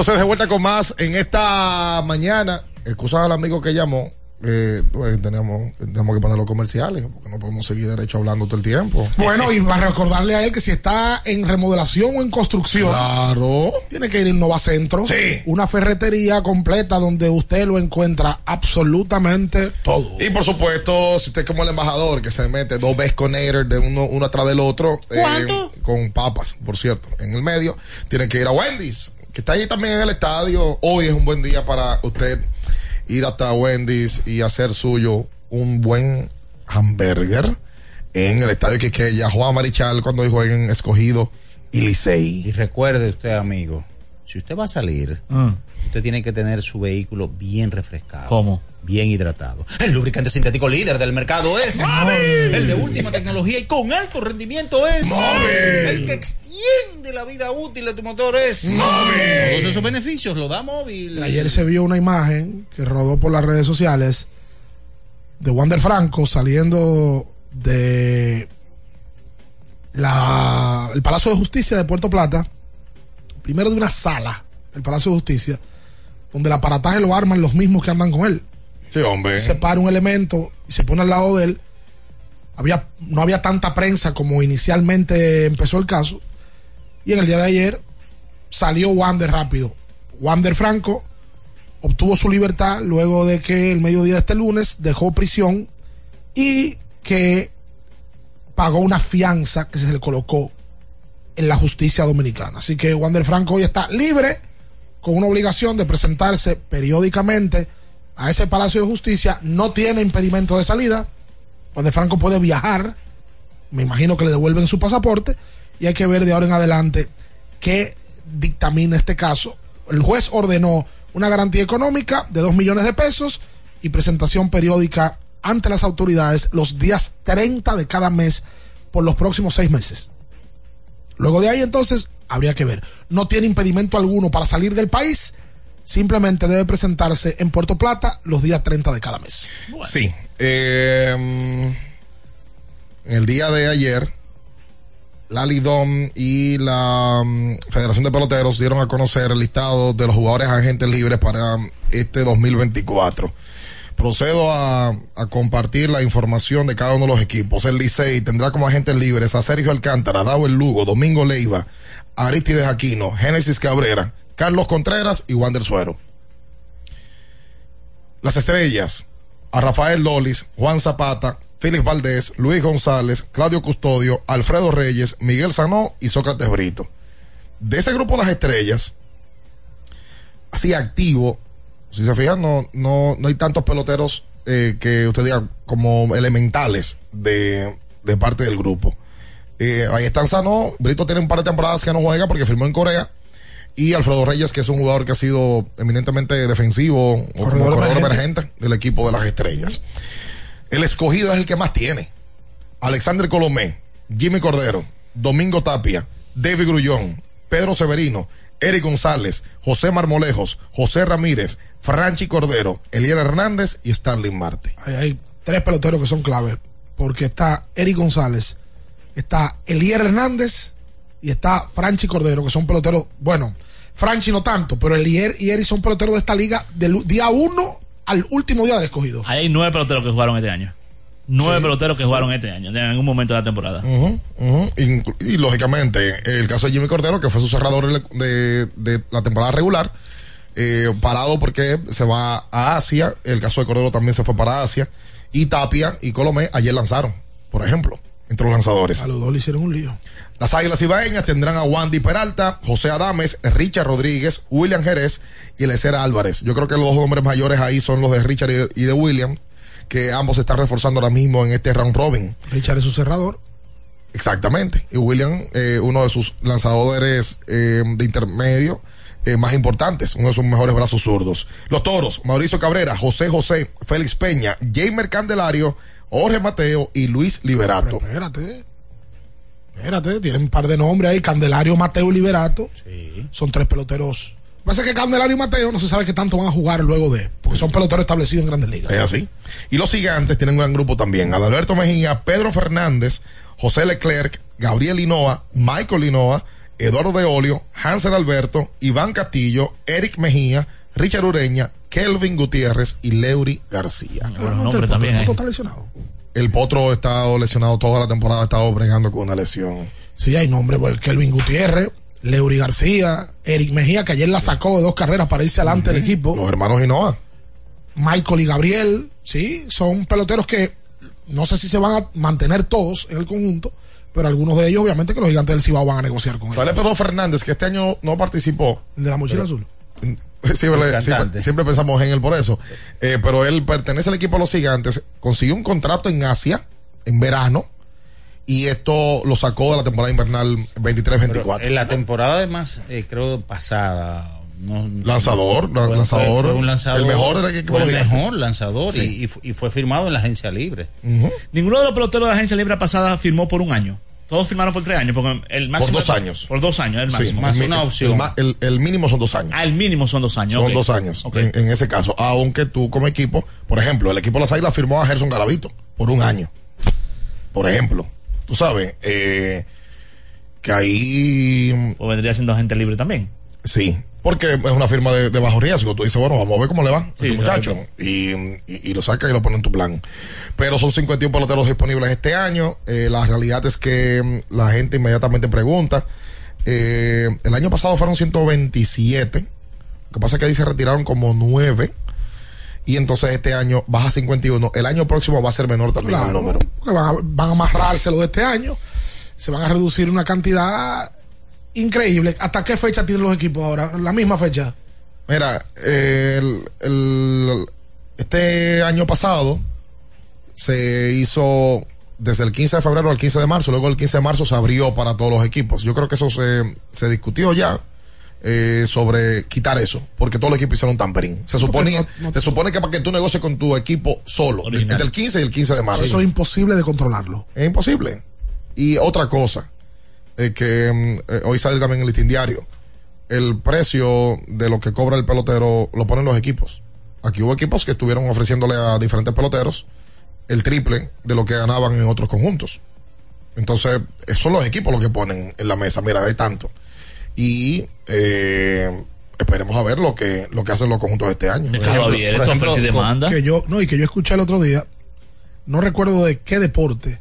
entonces de vuelta con más en esta mañana. Excusa al amigo que llamó. Eh, pues, tenemos, tenemos que poner los comerciales porque no podemos seguir derecho hablando todo el tiempo. Bueno, y para recordarle a él que si está en remodelación o en construcción, claro, tiene que ir a Nova Centro, sí. una ferretería completa donde usted lo encuentra absolutamente todo. Y por supuesto, si usted es como el embajador que se mete dos Baconators de uno, uno atrás del otro, ¿Cuánto? Eh, con papas, por cierto, en el medio, tiene que ir a Wendy's que está ahí también en el estadio. Hoy es un buen día para usted ir hasta Wendy's y hacer suyo un buen hamburger en el estadio que ya Juan Marichal cuando jueguen escogido y Licey. Y recuerde usted, amigo, si usted va a salir, Mm. usted tiene que tener su vehículo bien refrescado. ¿Cómo? Bien hidratado. El lubricante sintético líder del mercado es Móvil. el de última tecnología y con alto rendimiento es Móvil. el que extiende la vida útil de tu motor es Móvil. Todos esos beneficios lo da móvil. Ayer se vio una imagen que rodó por las redes sociales de Wander Franco saliendo de la, el Palacio de Justicia de Puerto Plata, primero de una sala del Palacio de Justicia, donde el aparataje lo arman los mismos que andan con él. Sí, hombre. Se para un elemento y se pone al lado de él. Había, no había tanta prensa como inicialmente empezó el caso. Y en el día de ayer salió Wander rápido. Wander Franco obtuvo su libertad luego de que el mediodía de este lunes dejó prisión y que pagó una fianza que se le colocó en la justicia dominicana. Así que Wander Franco hoy está libre con una obligación de presentarse periódicamente a ese Palacio de Justicia. No tiene impedimento de salida. Wander Franco puede viajar. Me imagino que le devuelven su pasaporte y hay que ver de ahora en adelante qué dictamina este caso. El juez ordenó una garantía económica de 2 millones de pesos y presentación periódica ante las autoridades los días 30 de cada mes por los próximos seis meses. Luego de ahí entonces habría que ver. No tiene impedimento alguno para salir del país, simplemente debe presentarse en Puerto Plata los días 30 de cada mes. Sí. Eh, el día de ayer, la Lidom y la um, Federación de Peloteros dieron a conocer el listado de los jugadores agentes libres para este 2024. Procedo a, compartir la información de cada uno de los equipos. El Licey tendrá como agentes libres a Sergio Alcántara, el Lugo, Domingo Leiva, Aristides Aquino, Génesis Cabrera, Carlos Contreras y Wander Suero. Las estrellas, a Rafael Lolis, Juan Zapata, Félix Valdés, Luis González, Claudio Custodio, Alfredo Reyes, Miguel Sanó y Sócrates Brito. De ese grupo las estrellas, así activo, si se fijan, no, no, no hay tantos peloteros eh, que usted diga como elementales de, de parte del grupo. Eh, ahí están Sanó, Brito tiene un par de temporadas que no juega porque firmó en Corea. Y Alfredo Reyes, que es un jugador que ha sido eminentemente defensivo o como Corredor corredor emergente. emergente del equipo de las estrellas. El escogido es el que más tiene. Alexander Colomé, Jimmy Cordero, Domingo Tapia, David Grullón, Pedro Severino, Eric González, José Marmolejos, José Ramírez, Franchi Cordero, Eliana Hernández y Stanley Marte. Ahí hay tres peloteros que son claves. Porque está Eric González, está Elier Hernández y está Franchi Cordero, que son peloteros, bueno, Franchi no tanto, pero Elier y Eric son peloteros de esta liga del día uno al último día del escogido. Ahí hay nueve peloteros que jugaron este año. Nueve Sí, peloteros que jugaron este año, en algún momento de la temporada. Y, lógicamente, el caso de Jimmy Cordero, que fue su cerrador de, de la temporada regular, eh, parado porque se va a Asia. El caso de Cordero también se fue para Asia. Y Tapia y Colomé ayer lanzaron, por ejemplo, entre los lanzadores. A los dos le hicieron un lío. Las Águilas Ibaeñas tendrán a Wandy Peralta, José Adames, Richard Rodríguez, William Jerez y Elecer Álvarez. Yo creo que los dos hombres mayores ahí son los de Richard y de William, que ambos se están reforzando ahora mismo en este round robin. Richard es su cerrador. Exactamente. Y William, eh, uno de sus lanzadores eh, de intermedio eh, más importantes, uno de sus mejores brazos zurdos. Los toros, Mauricio Cabrera, José José, Félix Peña, Jamer Candelario, Jorge Mateo y Luis Liberato. Espérate. Espérate, tienen un par de nombres ahí. Candelario, Mateo y Liberato. Son tres peloteros. Pasa que Candelario y Mateo no se sabe qué tanto van a jugar luego de. Porque son peloteros establecidos en grandes ligas. Es así. Y los gigantes tienen un gran grupo también. Adalberto Mejía, Pedro Fernández, José Leclerc, Gabriel Linoa, Michael Linoa, Eduardo de Olio, Hansel Alberto, Iván Castillo, Eric Mejía, Richard Ureña, Kelvin Gutiérrez y Leury García. Nombres también ahí. está lesionado. El potro ha estado lesionado toda la temporada, ha estado bregando con una lesión. Sí, hay nombres. Pues, Kelvin Gutiérrez, Leury García, Eric Mejía, que ayer la sacó de dos carreras para irse adelante del equipo. Los hermanos Hinoa. Michael y Gabriel, sí, son peloteros que no sé si se van a mantener todos en el conjunto, pero algunos de ellos, obviamente, que los gigantes del Cibao van a negociar con Sale ellos. Pedro Fernández, que este año no participó. El de la mochila Pero- azul. (laughs) Siempre, siempre- siempre pensamos en él por eso. Eh, pero él pertenece al equipo de los gigantes, consiguió un contrato en Asia, en verano, y esto lo sacó de la temporada invernal 23-24. En la temporada además, eh, creo pasada. no- Lanzador, fue- lanzador, fue un lanzador el mejor del equipo fue de el mejor lanzador Sí. y, y fu- y fue firmado en la agencia libre. Ninguno de los peloteros de la agencia libre pasada firmó por un año. Todos firmaron por tres años, porque el máximo. dos años. Por dos años, el Sí, máximo. el mi- El, ma- el- el mínimo son dos años. Ah, el mínimo son dos años. Son dos años en ese caso. Aunque tú como equipo, por ejemplo, el equipo de las Águilas firmó a Gerson Garavito por un año. Por ejemplo, tú sabes, eh, que ahí... O vendría siendo agente libre también. Sí, porque es una firma de, de bajo riesgo. Tú dices, bueno, vamos a ver cómo le va a este muchacho. y- y lo saca y lo pone en tu plan. Pero son 51 peloteros disponibles este año. Eh, la realidad es que mm, la gente inmediatamente pregunta. Eh, el año pasado fueron 127. Lo que pasa es que ahí se retiraron como 9. Y entonces este año baja a 51. El año próximo va a ser menor también el Claro, número. porque van a, van a amarrárselo de este año. Se van a reducir una cantidad increíble. ¿Hasta qué fecha tienen los equipos ahora? La misma fecha. Mira, el, el- este año pasado se hizo desde el 15 de febrero al 15 de marzo, luego el 15 de marzo se abrió para todos los equipos. Yo creo que eso se, se discutió ya eh, sobre quitar eso, porque todos los equipos hicieron tampering. Se supone, se supone que para que tú negocies con tu equipo solo, Original. entre el 15 y el 15 de marzo. Eso es imposible de controlarlo. Es imposible. Y otra cosa, eh, que mm, eh, hoy sale también el listín diario. El precio de lo que cobra el pelotero lo ponen los equipos. Aquí hubo equipos que estuvieron ofreciéndole a diferentes peloteros el triple de lo que ganaban en otros conjuntos. Entonces, son los equipos los que ponen en la mesa. Mira, hay tanto. Y eh, esperemos a ver lo que, lo que hacen los conjuntos este año. Que yo, no, y que yo escuché el otro día, no recuerdo de qué deporte,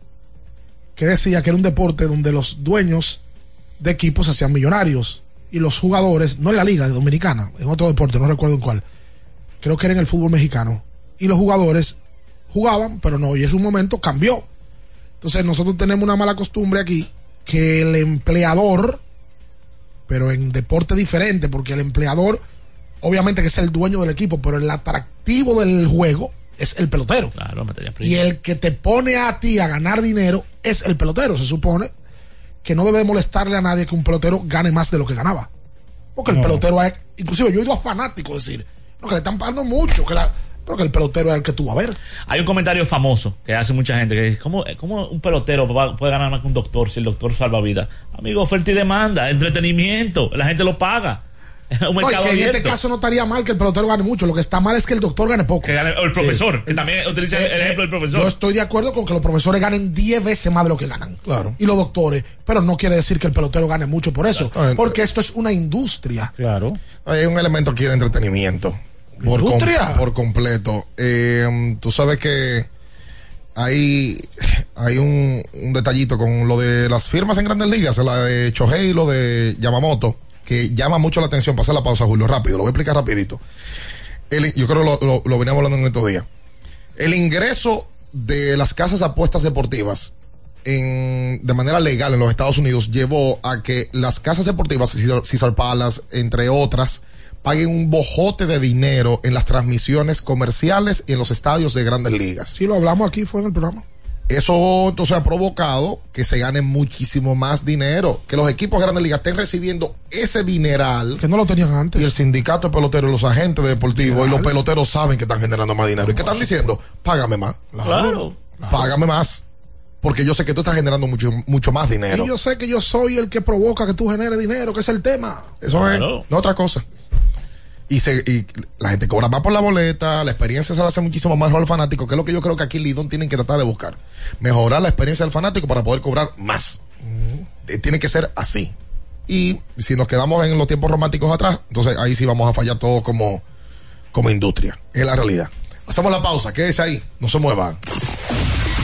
que decía que era un deporte donde los dueños de equipos se hacían millonarios y los jugadores, no en la liga dominicana, en otro deporte, no recuerdo en cuál, creo que era en el fútbol mexicano, y los jugadores jugaban, pero no, y en un momento cambió. Entonces nosotros tenemos una mala costumbre aquí, que el empleador, pero en deporte diferente, porque el empleador, obviamente que es el dueño del equipo, pero el atractivo del juego es el pelotero. Claro, materia Y el que te pone a ti a ganar dinero es el pelotero. Se supone que no debe de molestarle a nadie que un pelotero gane más de lo que ganaba. Porque el pelotero es, inclusive yo he ido a fanáticos decir, no, que le están pagando mucho, que la, pero que el pelotero es el que tú vas a ver. Hay un comentario famoso que hace mucha gente que dice, ¿cómo, cómo un pelotero va- puede ganar más que un doctor si el doctor salva vidas? Amigo, oferta y demanda, entretenimiento, la gente lo paga. (laughs) un No, mercado que en este caso no estaría mal que el pelotero gane mucho. Lo que está mal es que el doctor gane poco. Que gane- o el profesor, que también utiliza el, el ejemplo del profesor. Yo estoy de acuerdo con que los profesores ganen 10 veces más de lo que ganan. Claro. Y los doctores. Pero no quiere decir que el pelotero gane mucho por eso. Porque esto es una industria. Claro. Hay un elemento aquí de entretenimiento. Por, por completo. Eh, tú sabes que hay, hay un, un detallito con lo de las firmas en grandes ligas, la de Chohei y lo de Yamamoto, que llama mucho la atención. Pasa la pausa, Julio, rápido, lo voy a explicar rapidito. El- yo creo que lo, lo, lo veníamos hablando en estos días. El ingreso de las casas apuestas deportivas en, de manera legal en los Estados Unidos llevó a que las casas deportivas, Caesar Palace, entre otras, paguen un bojote de dinero en las transmisiones comerciales y en los estadios de grandes ligas. Sí, lo hablamos aquí, fue en el programa. Eso entonces ha provocado que se gane muchísimo más dinero, que los equipos de grandes ligas estén recibiendo ese dineral. Que no lo tenían antes. Y el sindicato de peloteros, los agentes deportivos y los peloteros saben que están generando más dinero. ¿Y qué están diciendo? Págame más. Claro. Págame más. Porque yo sé que tú estás generando mucho, mucho más dinero. Y yo sé que yo soy el que provoca que tú generes dinero, que es el tema. Eso Claro. es, no otra cosa. Y, se, y la gente cobra más por la boleta, la experiencia se le hace muchísimo más al fanático, que es lo que yo creo que aquí Lidón tienen que tratar de buscar. Mejorar la experiencia del fanático para poder cobrar más. Eh, tiene que ser así. Y si nos quedamos en los tiempos románticos atrás, entonces ahí sí vamos a fallar todos como, como industria. Es la realidad. Hacemos la pausa, quédese ahí, no se muevan.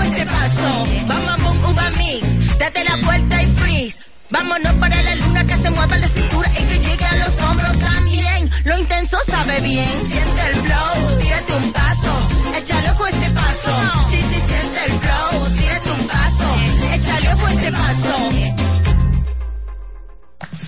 A este paso, bom, bom, uva mix. Date la vuelta y freeze. Vámonos para la luna que se mueva la cintura y que llegue a los hombros también. Lo intenso sabe bien, siente el flow, tírate un paso, échale a este paso. Sí, sí, siente el flow, tírate un paso, échale a este paso.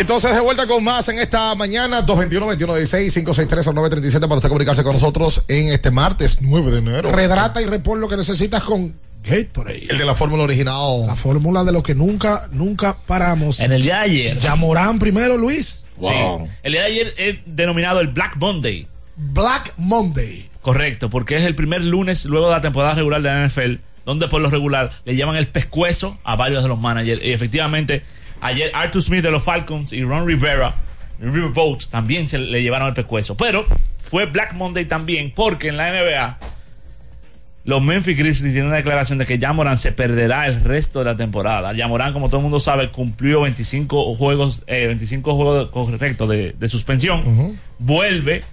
Entonces de vuelta con más en esta mañana, 221-2116-563-937 para usted comunicarse con nosotros en este martes 9 de enero. Redrata y repon lo que necesitas con Gatorade. El de la fórmula original. La fórmula de lo que nunca, nunca paramos. En el día de ayer. Yamorán primero, Luis. Sí. El día de ayer es denominado el Black Monday. Black Monday. Correcto, porque es el primer lunes luego de la temporada regular de la NFL, donde por lo regular le llaman el pescuezo a varios de los managers. Y efectivamente, ayer Arthur Smith de los Falcons y Ron Rivera, Riverboat, también se le llevaron el pescuezo. Pero fue Black Monday también, porque en la NBA los Memphis Grizzlies hicieron una declaración de que Jamoran se perderá el resto de la temporada. Jamoran, como todo el mundo sabe, cumplió 25 juegos, eh, 25 juegos correctos de, de suspensión. Vuelve,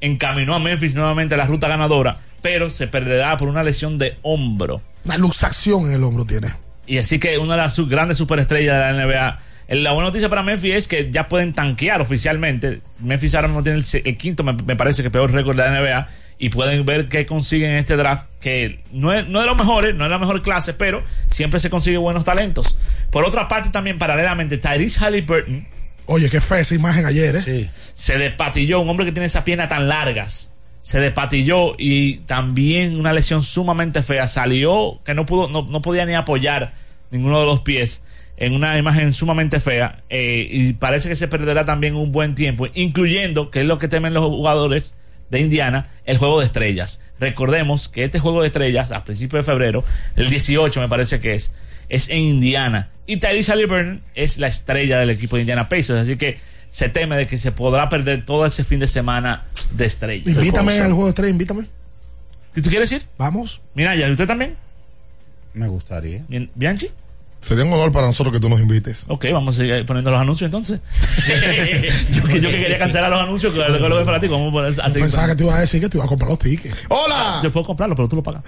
encaminó a Memphis nuevamente a la ruta ganadora, pero se perderá por una lesión de hombro. Una luxación en el hombro tiene. Y así que una de las sus grandes superestrellas de la NBA. La buena noticia para Memphis es que ya pueden tanquear oficialmente. Memphis ahora mismo tiene el, quinto, me, me parece que peor récord de la NBA. Y pueden ver qué consiguen en este draft, que no es, no es de los mejores, no es la mejor clase, pero siempre se consigue buenos talentos. Por otra parte, también paralelamente, Tyrese Halliburton. Oye, qué fea esa imagen ayer, ¿eh? Se despatilló, un hombre que tiene esas piernas tan largas. Se despatilló y también una lesión sumamente fea. Salió que no pudo, no, no podía ni apoyar ninguno de los pies en una imagen sumamente fea. eh, y parece que se perderá también un buen tiempo, incluyendo, que es lo que temen los jugadores de Indiana, el juego de estrellas. Recordemos que este juego de estrellas, a principios de febrero, el 18 me parece que es, es en Indiana. Y Tyrese Halliburton es la estrella del equipo de Indiana Pacers, así que se teme de que se podrá perder todo ese fin de semana de estrellas. Invítame al juego de estrella, invítame. ¿Y tú quieres ir? Vamos. Mira, ¿y usted también? Me gustaría. Bien- ¿Bianchi? Sería un honor para nosotros que tú nos invites. Ok, vamos a seguir poniendo los anuncios entonces. (laughs) yo, que, yo que quería cancelar los anuncios, que lo que lo para ti, vamos a poner- a seguir Pensaba que te iba a decir que te iba a comprar los tickets. ¡Hola! Yo puedo comprarlo, pero tú lo pagas.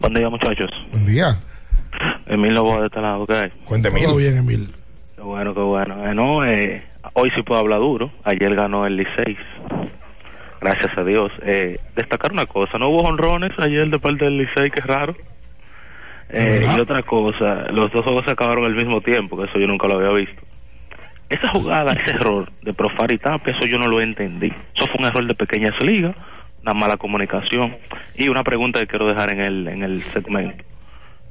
Buen día, muchachos. Buen día. Emil Lobo de este lado, ¿qué Cuénteme. Todo bien, Emil. Qué bueno, qué bueno. Eh, no, eh, hoy sí puedo hablar duro. Ayer ganó el Licey. Gracias a Dios. Eh, destacar una cosa, no hubo honrones ayer de parte del Licey, que es raro. Eh, y otra cosa, los dos juegos se acabaron al mismo tiempo, que eso yo nunca lo había visto. Esa jugada, ese error de Profar y Tapia, eso yo no lo entendí. Eso fue un error de pequeñas ligas, una mala comunicación. Y una pregunta que quiero dejar en el, en el segmento.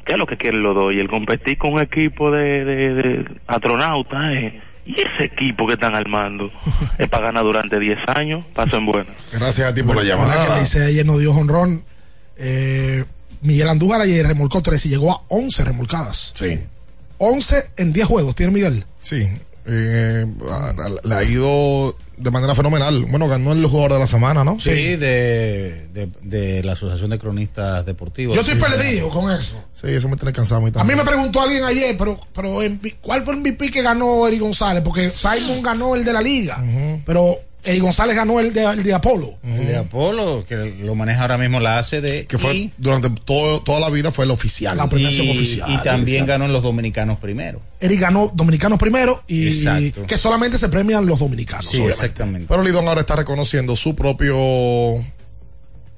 ¿Qué es lo que quieren los dos? Y el competir con un equipo de, de, de astronautas, eh, y ese equipo que están armando es para ganar durante 10 años, pasen buenas. Gracias a ti por la Ahora que llamada. el Licey ayer nos dio jonrón. Eh, Miguel Andújar ayer remolcó 3 y llegó a 11 remolcadas. Sí. 11 en 10 juegos, ¿tiene Miguel? Sí. Eh, le ha ido de manera fenomenal. Bueno, ganó el jugador de la semana, ¿no? Sí, de, de, de la Asociación de Cronistas Deportivos. Yo estoy Sí. perdido con eso. Sí, eso me tiene cansado. A mí me preguntó alguien ayer, pero, pero en- ¿cuál fue el MVP que ganó Eri González? Porque Simon ganó el de la liga, pero Eri González ganó el de, el de Apolo. El de Apolo, que lo maneja ahora mismo la ACD. Que fue y, durante todo, toda la vida fue el oficial. La premiación y- oficial. y también oficial. ganó en los dominicanos primero. Eri ganó dominicanos primero y Exacto. que solamente se premian los dominicanos. Sí, obviamente. exactamente. Pero Lidón ahora está reconociendo su propio.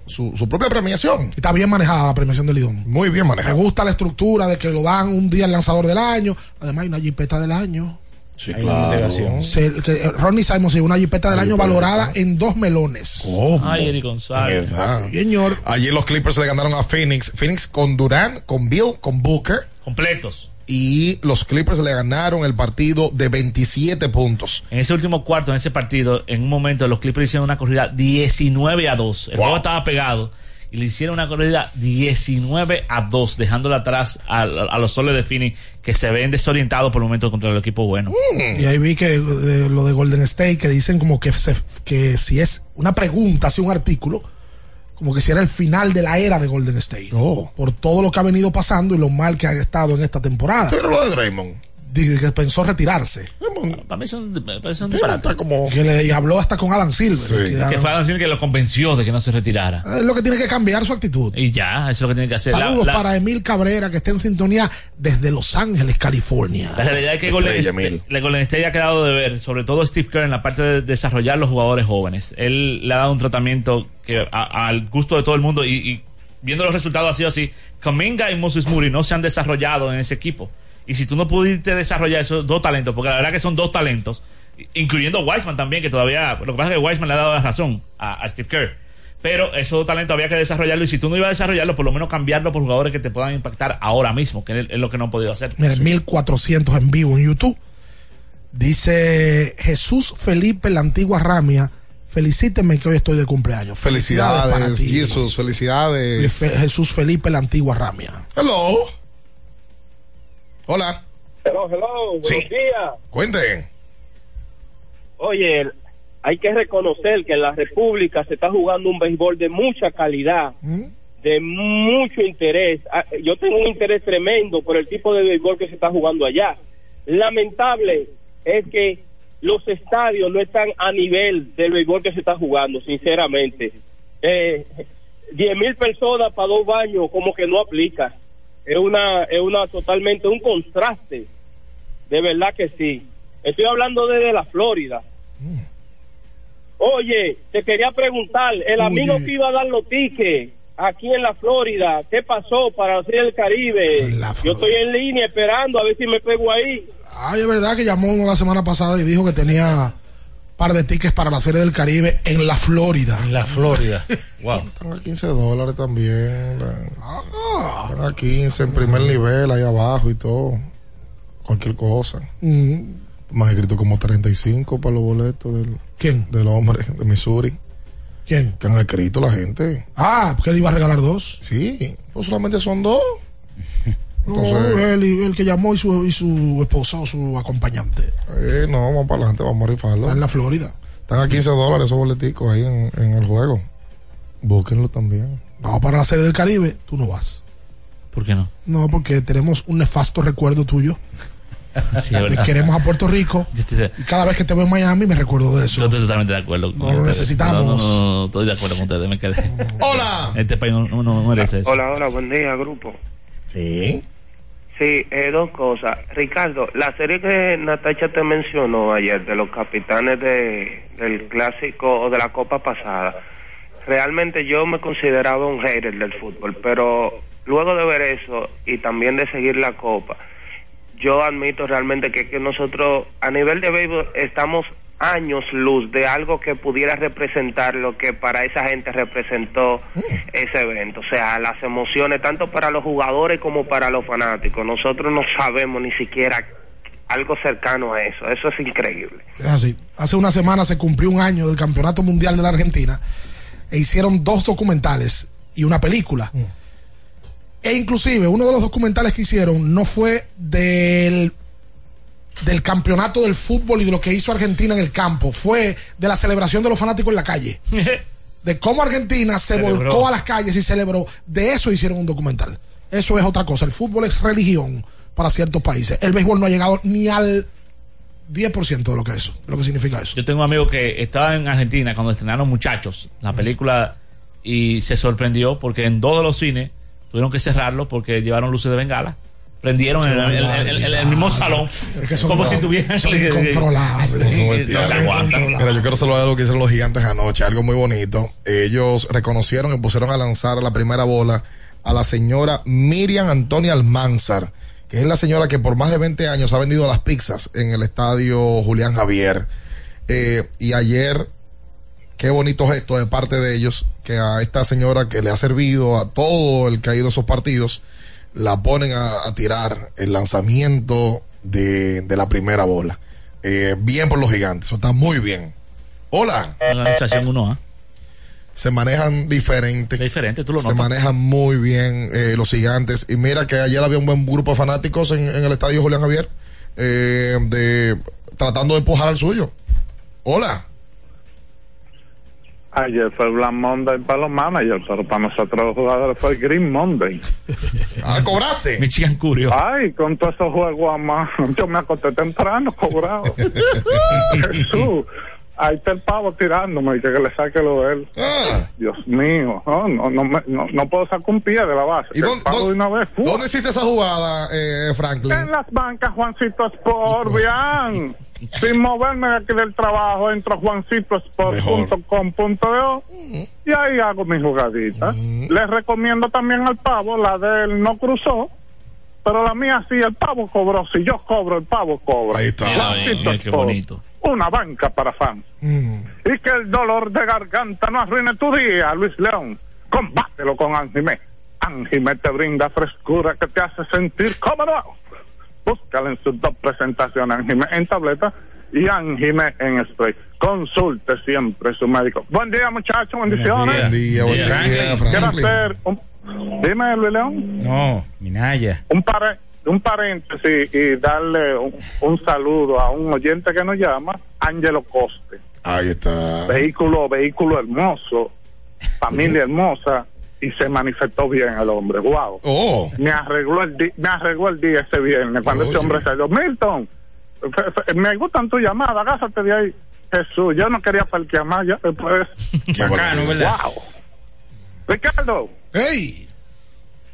Su, su propia premiación. Está bien manejada la premiación de Lidón. Muy bien Me manejada. gusta la estructura de que lo dan un día el lanzador del año. Además hay una jipeta del año. Sí, Hay motivación. Se- que, eh, Ronnie Simon se llevó una jipeta del año valorada en dos melones. ¿Cómo? Ay, Eric González. Señor. Ayer los Clippers le ganaron a Phoenix. Phoenix con Durán, con Bill, con Booker. Completos. Y los Clippers le ganaron el partido de 27 puntos. En ese último cuarto, en ese partido, en un momento los Clippers hicieron una corrida 19 a 2. El Wow. juego estaba pegado y le hicieron una corrida 19 a 2, dejándole atrás a, a los soles de Phoenix que se ven desorientados por el momento contra el equipo bueno. Y ahí vi que eh, lo de Golden State, que dicen como que, se- que si es una pregunta, si un artículo, como que si era el final de la era de Golden State. Oh. Por todo lo que ha venido pasando y lo mal que ha estado en esta temporada. Pero lo de Draymond. Dice que pensó retirarse. Para mí son, disparate. está como. Que le y habló hasta con Adam Silver. Sí. Que Que Adam- fue a decir que lo convenció de que no se retirara. es lo que tiene que cambiar su actitud. Y ya, eso es lo que tiene que hacer. Saludos la- para Emil Cabrera, que está en sintonía desde Los Ángeles, California. La realidad es que Golden Estrella, State, la Golden State ha quedado de ver, sobre todo Steve Kerr en la parte de desarrollar los jugadores jóvenes. Él le ha dado un tratamiento que a- al gusto de todo el mundo y, y viendo los resultados ha sido así. Kaminga y Moses Moody no se han desarrollado en ese equipo. Y si tú no pudiste desarrollar esos dos talentos, porque la verdad que son dos talentos, incluyendo Wiseman también, que todavía, lo que pasa es que Wiseman le ha dado la razón a, a Steve Kerr. Pero esos dos talentos había que desarrollarlo y si tú no ibas a desarrollarlo, por lo menos cambiarlo por jugadores que te puedan impactar ahora mismo, que es lo que no han podido hacer. Miren, 1400 en vivo en YouTube. Dice Jesús Felipe, la antigua Ramia. Felicíteme que hoy estoy de cumpleaños. para Felicidades, ti. Jesus. Felicidades. Fe- Jesús Felipe, la antigua Ramia. Hello. Hola. Hello, hello, buenos Sí. días. Cuenten. Oye, hay que reconocer que en la República se está jugando un béisbol de mucha calidad, de mucho interés. Ah, Yo tengo un interés tremendo por el tipo de béisbol que se está jugando allá. Lamentable es que los estadios no están a nivel del béisbol que se está jugando, sinceramente. Eh, 10 mil personas para dos baños como que no aplica. Es una, es una totalmente un contraste. De verdad que sí. Estoy hablando desde la Florida. Oye, te quería preguntar, el amigo que iba a dar los tickets aquí en la Florida, ¿qué pasó para la Serie del Caribe? Yo estoy en línea esperando a ver si me pego ahí. Ay, es verdad que llamó uno la semana pasada y dijo que tenía par de tickets para la Serie del Caribe en la Florida. En la Florida. (laughs) wow. Están a 15 dólares también. Están a 15 en primer nivel, ahí abajo y todo. Cualquier cosa. Mm. Me han escrito como 35 para los boletos del, ¿Quién? del hombre de Missouri. ¿Quién? Que han escrito la gente. Ah, porque él iba a regalar dos. Sí, pues solamente son dos. No, él y- el que llamó y su, y su esposa o su acompañante. Eh, no, vamos para adelante, vamos a rifarlo. Está en la Florida. Están a 15 dólares esos boleticos ahí en, en el juego. Búsquenlo también. Vamos para la Serie del Caribe, tú no vas. ¿Por qué no? No, porque tenemos un nefasto recuerdo tuyo. (laughs) Sí, verdad. queremos a Puerto Rico. De- Y cada vez que te veo en Miami me recuerdo de eso. yo estoy totalmente de acuerdo. No lo necesitamos. No, no, no, estoy de acuerdo con ustedes, me quedé. Hola. Este país no, no, no merece eso. Hola, hola, buen día, grupo. Sí. Sí, eh, dos cosas. Ricardo, la serie que Natacha te mencionó ayer de los capitanes de, del clásico o de la copa pasada, realmente yo me consideraba un hater del fútbol, pero luego de ver eso y también de seguir la copa, yo admito realmente que, que nosotros a nivel de béisbol estamos años luz de algo que pudiera representar lo que para esa gente representó ese evento. O sea, las emociones tanto para los jugadores como para los fanáticos. Nosotros no sabemos ni siquiera algo cercano a eso. Eso es increíble. Es así. Hace una semana se cumplió un año del Campeonato Mundial de la Argentina e hicieron dos documentales y una película. E inclusive uno de los documentales que hicieron no fue del del campeonato del fútbol y de lo que hizo Argentina en el campo, fue de la celebración de los fanáticos en la calle. (laughs) de cómo Argentina se Celebró. volcó a las calles y celebró. De eso hicieron un documental. Eso es otra cosa. El fútbol es religión para ciertos países. El béisbol no ha llegado ni al 10% de lo que es eso, de lo que significa eso. Yo tengo un amigo que estaba en Argentina cuando estrenaron Muchachos, la película, y se sorprendió porque en todos los cines tuvieron que cerrarlo porque llevaron luces de bengala. Prendieron en el, el- el- el- el mismo salón, Es que son- como si tuvieran. (laughs) son incontrolables. no se. Mira, yo quiero saludar algo que hicieron los gigantes anoche, algo muy bonito. Ellos reconocieron y pusieron a lanzar la primera bola a la señora Miriam Antonia Almanzar, que es la señora que por más de 20 años ha vendido las pizzas en el estadio Julián Javier. Eh, y ayer, qué bonito gesto de parte de ellos, que a esta señora que le ha servido a todo el que ha ido a esos partidos, la ponen a, a tirar el lanzamiento de, de la primera bola. Eh, bien por los gigantes, eso está muy bien. Hola. Organización 1A. Se manejan diferente. Diferente, tú lo Se manejan muy bien eh, los gigantes. Y mira que ayer había un buen grupo de fanáticos en, en el estadio Julián Javier, eh, de, tratando de empujar al suyo. Hola. Ayer fue Black Monday para los managers, pero para nosotros los jugadores fue Green Monday. Ah, cobraste. Michigan Curio. Ay, con todos esos juegos, amá, (laughs) yo me acosté temprano, cobrado. (laughs) Jesús, ahí está el pavo tirándome y que, que le saque lo de él. Ah. Dios mío, no, no, no, me- no, no puedo sacar un pie de la base. ¿Y el pavo de una vez, dónde hiciste esa jugada, eh, Franklin? En las bancas, Juancito Sport, bien. Sin moverme de aquí del trabajo, entro a juancitosport.com.do y ahí hago mi jugadita. Les recomiendo también al pavo, la de él no cruzó, pero la mía sí, el pavo cobró. Si yo cobro, el pavo cobra. Ahí está. Mira, mira, qué bonito. Una banca para fans. Y que el dolor de garganta no arruine tu día, Luis León. Combátelo con Angimé. Angimé te brinda frescura que te hace sentir cómodo. Búscala en sus dos presentaciones, Angimé en tableta y en spray. Consulte siempre su médico. Buen día, muchachos. Bendiciones. Buen día, buen día, Quiero hacer un... Dime, Luis León No, Minaya. un, paréntesis y darle un, un saludo a un oyente que nos llama, Ángelo Coste. Ahí está. Vehículo, vehículo hermoso, familia hermosa, y se manifestó bien el hombre. Wow. Oh. Me arregló el di- me arregló el día ese viernes cuando ese hombre salió. Milton, me gustan tus llamadas, agásate de ahí. Jesús, yo no quería parquear más ya (laughs) después. Bacano, ¿verdad? Wow. Ricardo. Hey.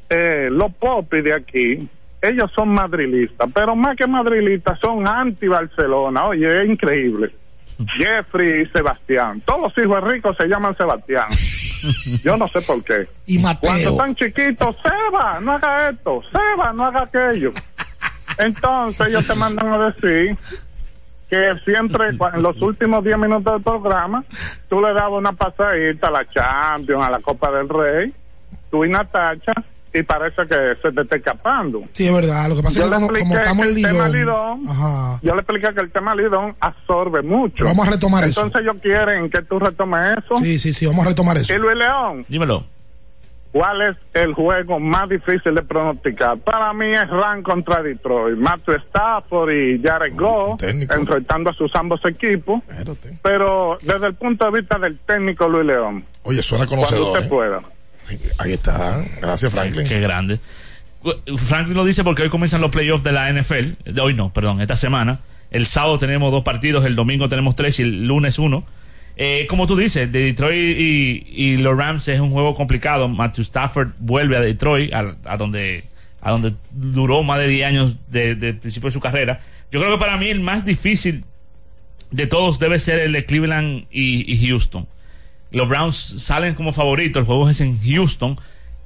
Eh, los popis de aquí, ellos son madrilistas, pero más que madrilistas son anti-Barcelona. Oye, es increíble. (laughs) Jeffrey y Sebastián. Todos los hijos ricos se llaman Sebastián. (laughs) Yo no sé por qué. Y Cuando están chiquitos, Seba, no haga esto, Seba, no haga aquello. Entonces ellos te mandan a decir que siempre en los últimos 10 minutos del programa tú le dabas una pasadita a la Champions, a la Copa del Rey, tú y Natacha, y parece que se te está escapando. Sí, es verdad. Lo que pasa Yo es que como, como estamos el tema Lidón. Lidón, Ajá. yo le expliqué que el tema Lidón absorbe mucho. Vamos a retomar eso. Entonces ellos quieren que tú retomes eso. Sí, sí, sí, vamos a retomar eso. Y Luis León, Dímelo. ¿Cuál es el juego más difícil de pronosticar? Para mí es Ran contra Detroit. Matthew Stafford y Jared Goff enfrentando a sus ambos equipos. Pero desde el punto de vista del técnico Luis León. Oye, suena Cuando conocedor. usted ¿eh? pueda. Ahí está. Gracias, Franklin. Qué grande. Franklin lo dice porque hoy comienzan los playoffs de la NFL. De hoy no, perdón, esta semana. El sábado tenemos dos partidos, el domingo tenemos tres y el lunes uno. Eh, como tú dices, de Detroit y, los Rams es un juego complicado. Matthew Stafford vuelve a Detroit, a, a donde a donde duró más de 10 años de- del principio de su carrera. Yo creo que para mí el más difícil de todos debe ser el de Cleveland y Houston. Los Browns salen como favoritos, el juego es en Houston.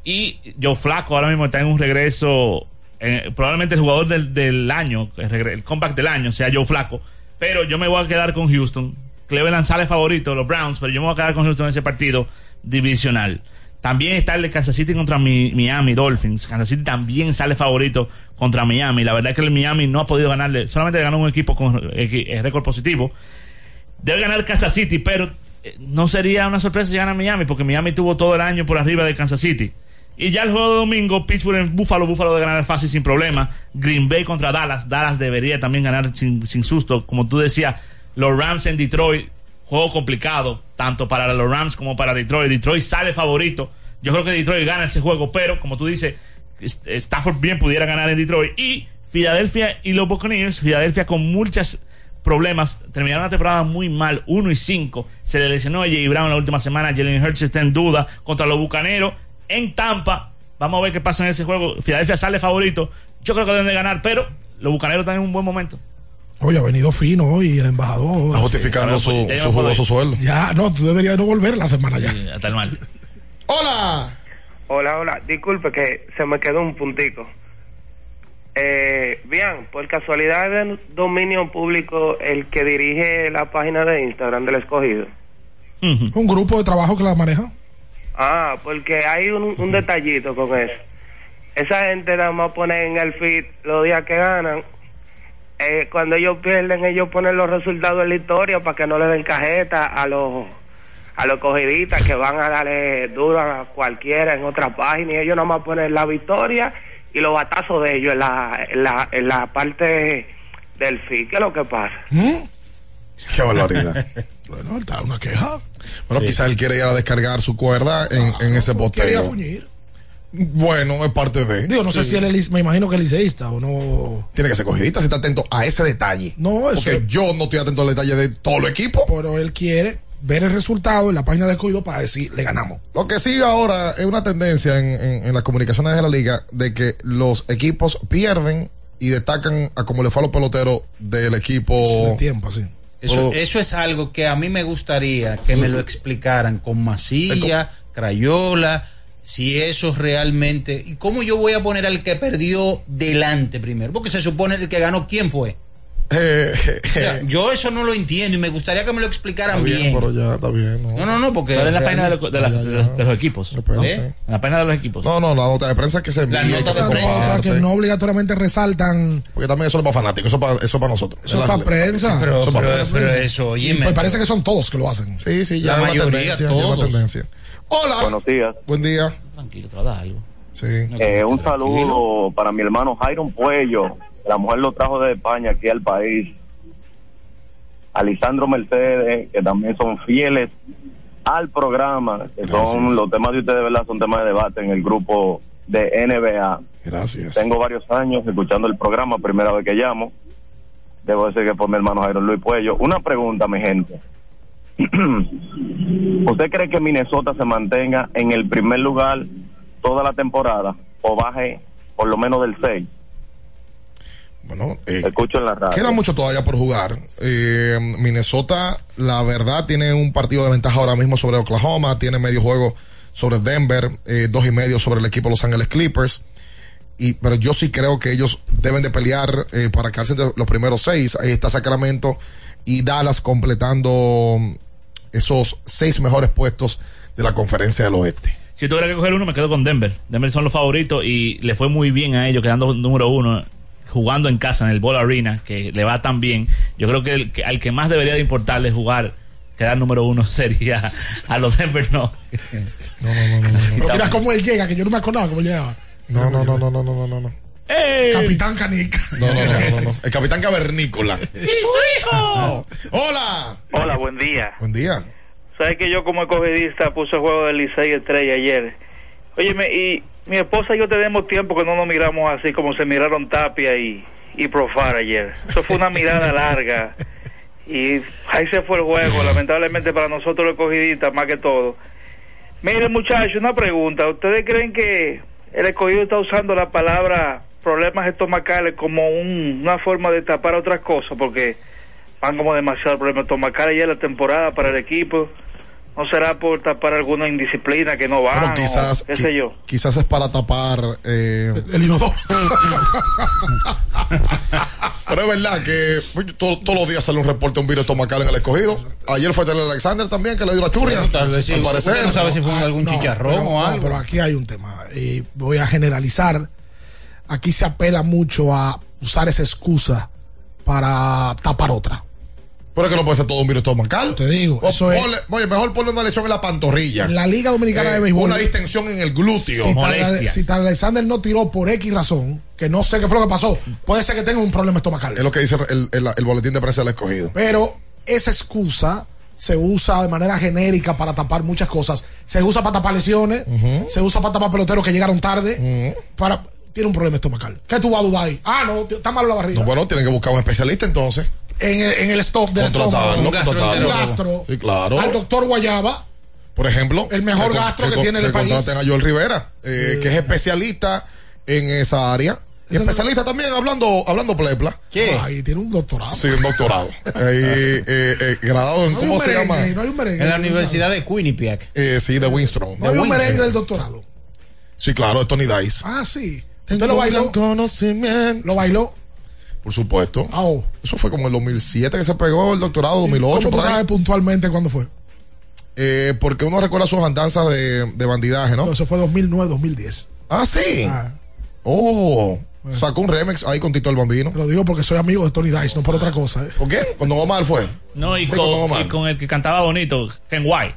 Y Joe Flaco ahora mismo está en un regreso, eh, probablemente el jugador del, del año, el, comeback del año, sea Joe Flaco. Pero yo me voy a quedar con Houston. Cleveland sale favorito, los Browns, pero yo me voy a quedar con Houston en ese partido divisional. También está el de Kansas City contra Mi- Miami Dolphins. Kansas City también sale favorito contra Miami. La verdad es que el Miami no ha podido ganarle, solamente ganó un equipo con equi- eh, récord positivo. Debe ganar Kansas City, pero eh, no sería una sorpresa si gana Miami, porque Miami tuvo todo el año por arriba de Kansas City. Y ya el juego de domingo, Pittsburgh en Buffalo, Buffalo de ganar fácil sin problema. Green Bay contra Dallas, Dallas debería también ganar sin, sin susto. Como tú decías, los Rams en Detroit, juego complicado, tanto para los Rams como para Detroit. Detroit sale favorito. Yo creo que Detroit gana ese juego, pero como tú dices, St- Stafford bien pudiera ganar en Detroit. Y Filadelfia y los Buccaneers, Filadelfia con muchos problemas, terminaron la temporada muy mal, 1 y 5. Se le lesionó a Jay Brown la última semana, Jalen Hurts está en duda contra los Bucaneros en Tampa. Vamos a ver qué pasa en ese juego. Filadelfia sale favorito. Yo creo que deben de ganar, pero los Bucaneros están en un buen momento. Oye, ha venido fino hoy el embajador. Está justificando Sí, su, yo su puedo jugoso sueldo. Ya, no, tú deberías no volver la semana ya. Hasta el mal. Hola. Hola, hola. Disculpe que se me quedó un puntico. Eh, bien, por casualidad de dominio público, el que dirige la página de Instagram del escogido. Un grupo de trabajo que la maneja. Ah, porque hay un, un detallito con eso. Esa gente nada más pone en el feed los días que ganan. Eh, cuando ellos pierden, ellos ponen los resultados en la historia para que no le den cajeta a los a los cogidistas que van a darle duro a cualquiera en otra página y ellos nada más ponen la victoria y los batazos de ellos en la, en la, en la parte del feed. ¿Qué es lo que pasa? Qué barbaridad. (laughs) bueno, está una queja. Bueno, quizás él quiere ir a descargar su cuerda en, en ese Quería boteo. fuñir. Bueno, es parte de. Digo, no sé si él es, me imagino que es liceísta o no. Tiene que ser cogidista si está atento a ese detalle. No, eso Porque yo no estoy atento al detalle de todo el equipo. Pero él quiere ver el resultado en la página de escogido para decir, le ganamos. Lo que sigue ahora es una tendencia en, en- en las comunicaciones de la liga de que los equipos pierden y destacan a como le fue a los peloteros del equipo. Tiempo, así. Eso, eso es algo que a mí me gustaría que me lo explicaran con Masilla, Crayola, si eso realmente... ¿Y cómo yo voy a poner al que perdió delante primero? Porque se supone el que ganó, ¿quién fue? Eh, O sea, (laughs) yo eso no lo entiendo y me gustaría que me lo explicaran Está bien, bien. pero ya está bien. No, No, no, no, porque... Pero en la página de, la- de los, de los equipos. ¿no? Espérate. En la página de los equipos. No, no, la nota de prensa que se envía, La nota que se prensa, que no obligatoriamente resaltan. Porque también eso no es para fanáticos, eso es para, eso es para nosotros. Eso es para prensa. Pero, Eso es para pero- prensa. pero eso, oye, Y pues parece que son todos que lo hacen. Sí, sí, ya La mayoría, tendencia. todos. tendencia. Hola. Buenos días. Buen día. Tranquilo, te va a dar algo. Sí. Eh, un saludo para mi hermano Jairon Puello. La mujer lo trajo de España aquí al país. A Lisandro Mercedes, que también son fieles al programa, que son los temas de ustedes, ¿verdad? Son temas de debate en el grupo de NBA. Gracias. Tengo varios años escuchando el programa, primera vez que llamo. Debo decir que por mi hermano Jairo Luis Puello. Una pregunta, mi gente. (clears throat) ¿Usted cree que Minnesota se mantenga en el primer lugar toda la temporada o baje por lo menos del 6? Bueno, eh, Escucho en la radio. Queda mucho todavía por jugar. Eh, Minnesota, la verdad, tiene un partido de ventaja ahora mismo sobre Oklahoma, tiene medio juego sobre Denver, eh, dos y medio sobre el equipo Los Ángeles Clippers. Y, pero yo sí creo que ellos deben de pelear eh, para quedarse entre los primeros seis. Ahí está Sacramento y Dallas completando esos seis mejores puestos de la conferencia del oeste. Si tuviera que coger uno, me quedo con Denver. Denver son los favoritos y le fue muy bien a ellos, quedando número uno, jugando en casa en el Ball Arena, que le va tan bien. Yo creo que, el, que al que más debería de importarle jugar, quedar número uno, sería a los Denver no. No, no, no, no. Pero mira cómo él llega, que yo no me acordaba cómo llegaba. No, no, no, no, no, no, no, no. Capitán Canica. No, no, no, no, no. El capitán cavernícola. ¡Y su hijo! Hola. Hola, buen día. Buen día. Sabes que yo como escogidista puse juego del Licey Estrella ayer. Óyeme, y mi esposa y yo tenemos tiempo que no nos miramos así como se miraron Tapia y, y Profar ayer. Eso fue una mirada (laughs) larga. Y ahí se fue el juego, lamentablemente para nosotros los escogidistas más que todo. Miren muchachos, una pregunta. ¿Ustedes creen que el escogido está usando la palabra problemas estomacales como un- una forma de tapar otras cosas? Porque van como demasiado problemas estomacales ya en la temporada para el equipo. ¿No será por tapar alguna indisciplina que no van? Bueno, quizás, o qué qui- sé yo. quizás es para tapar eh, el inodoro. (laughs) Pero es verdad que pues, todo- todos los días sale un reporte de un virus estomacal en el escogido. Ayer fue Tele Alexander también que le dio la churria. Bueno, tal vez sí. al parecer. No sabe si fue Ah, algún no, chicharrón pero- o no, algo. pero aquí hay un tema. Y voy a generalizar. Aquí se apela mucho a usar esa excusa para tapar otra. Pero es que no puede ser todo un virus estomacal. Te digo, O eso es- ponle- oye, mejor ponle una lesión en la pantorrilla. En la Liga Dominicana Eh, de Béisbol. Una distensión en el glúteo. Si Tyler Alexander no tiró por X razón, que no sé qué fue lo que pasó, puede ser que tenga un problema estomacal. Es lo que dice el, el- el boletín de prensa del escogido. Pero esa excusa se usa de manera genérica para tapar muchas cosas. Se usa para tapar lesiones, se usa para tapar peloteros que llegaron tarde. para Tiene un problema estomacal. ¿Qué tú vas a dudar ahí? Ah, no, está malo la barriga. No, bueno, tienen que buscar un especialista entonces. En, el, en el stop del estómago. Un gastro. Sí, claro. Al doctor Guayaba. Por ejemplo, El mejor que gastro que con- tiene el país. contraten a Joel Rivera, eh, que es especialista en esa área. Y especialista también hablando hablando plepla. ¿Qué? Ahí tiene un doctorado. Sí, un doctorado. (laughs) Ahí, eh, eh, graduado en, No hay ¿cómo se llama? no hay un merengue. En la Universidad de Quinnipiac. Eh, sí, de Winston. No había un merengue del doctorado. Sí, claro, de Tony Dice. Ah, sí. ¿Usted lo bailó? conocimiento. ¿Lo bailó? Por supuesto. Ah, oh. Eso fue como el 2007 que se pegó el doctorado, 2008. ¿Cómo tú sabes puntualmente cuándo fue? Eh, porque uno recuerda sus andanzas de, de bandidaje, ¿no? Eso fue 2009, 2010. Ah, sí. Oh. Sacó un remix ahí con Tito el Bambino. Te lo digo porque soy amigo de Tony Dice, no por otra cosa. ¿eh? ¿Por qué? Cuando Omar fue. No, y Sí, con con, Omar. y con el que cantaba bonito, Ken White.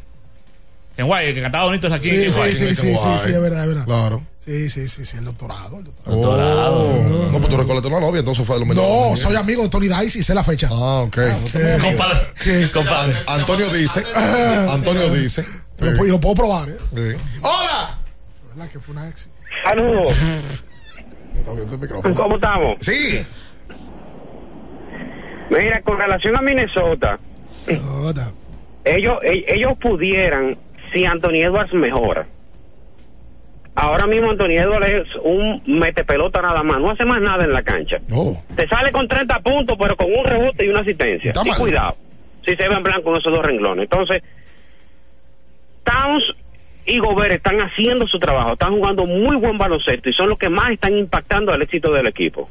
Ken White, el que cantaba bonito es aquí. Sí, sí, sí, sí, sí, es verdad, es verdad. Claro. Sí, sí, sí, sí, el doctorado. el doctorado. Doctorado. No, pues tú recoletaste una novia, entonces fue el 2009. No, soy amigo de Tony Dice y sé la fecha. Ah, ok. (laughs) Compadre. An- Antonio dice. (laughs) Antonio dice. Lo y lo puedo probar, ¿eh? Sí. ¡Hola! ¿Verdad que fue una ex? Saludos. micrófono. ¿Cómo estamos? Sí. Mira, con relación a Minnesota, ellos, e- ellos pudieran, si Anthony Edwards mejora. Ahora mismo Anthony Edwards es un mete pelota nada más, no hace más nada en la cancha. No. Te sale con 30 puntos, pero con un rebote y una asistencia. Y cuidado, si se ve en blanco en esos dos renglones. Entonces, Towns y Gobert están haciendo su trabajo, están jugando muy buen baloncesto y son los que más están impactando al éxito del equipo.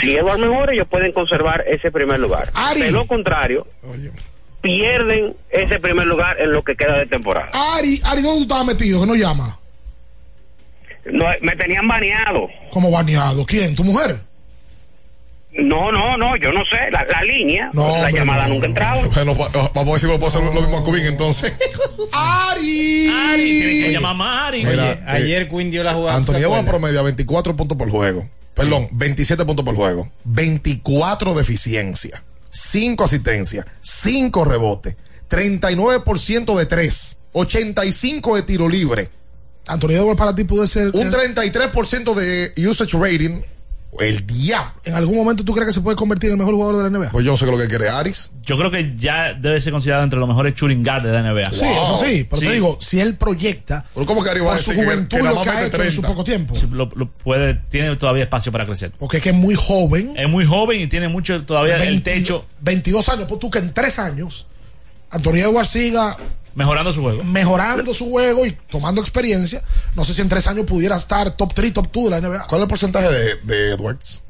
Si Edward mejora, ellos pueden conservar ese primer lugar. De lo contrario, pierden ese primer lugar en lo que queda de temporada. Ari, Ari, ¿dónde tú estabas metido? Que no llama. No, me tenían baneado. Como baneado. ¿Quién? ¿Tu mujer? No, no, no, yo no sé. La, la línea, No, la hombre, llamada no, nunca entraba. Bueno, vamos a ver si lo puedo hacer lo mismo a Cubín entonces. (laughs) Ari. Ari, tienen que llamar a Ari. Mira, eh, Ayer Quinn dio la jugada. Antonio promedia 24 puntos por juego. Perdón, 27 puntos por juego. 24 de eficiencia. 5 asistencias. 5 rebotes. 39% de 3. 85 de tiro libre. Anthony Edwards para ti puede ser. Un 33% de usage rating. El diablo. ¿En algún momento tú crees que se puede convertir en el mejor jugador de la NBA? Pues yo no sé qué es lo que quiere Aris. Yo creo que ya debe ser considerado entre los mejores shooting guards de la NBA. Sí, eso sí. Pero te digo, si él proyecta Pero ¿cómo que Ari va a por su que- juventud que nada lo más que ha hecho en su 30? poco tiempo. Sí, lo- lo puede, tiene todavía espacio para crecer. Porque es que es muy joven. Es muy joven y tiene mucho todavía el 20 techo 22 años. Pues tú que en 3 años Anthony Edwards siga mejorando su juego. mejorando su juego y tomando experiencia. No sé si en 3 años pudiera estar top 3, top 2 de la NBA. ¿Cuál es el porcentaje de, de Edwards?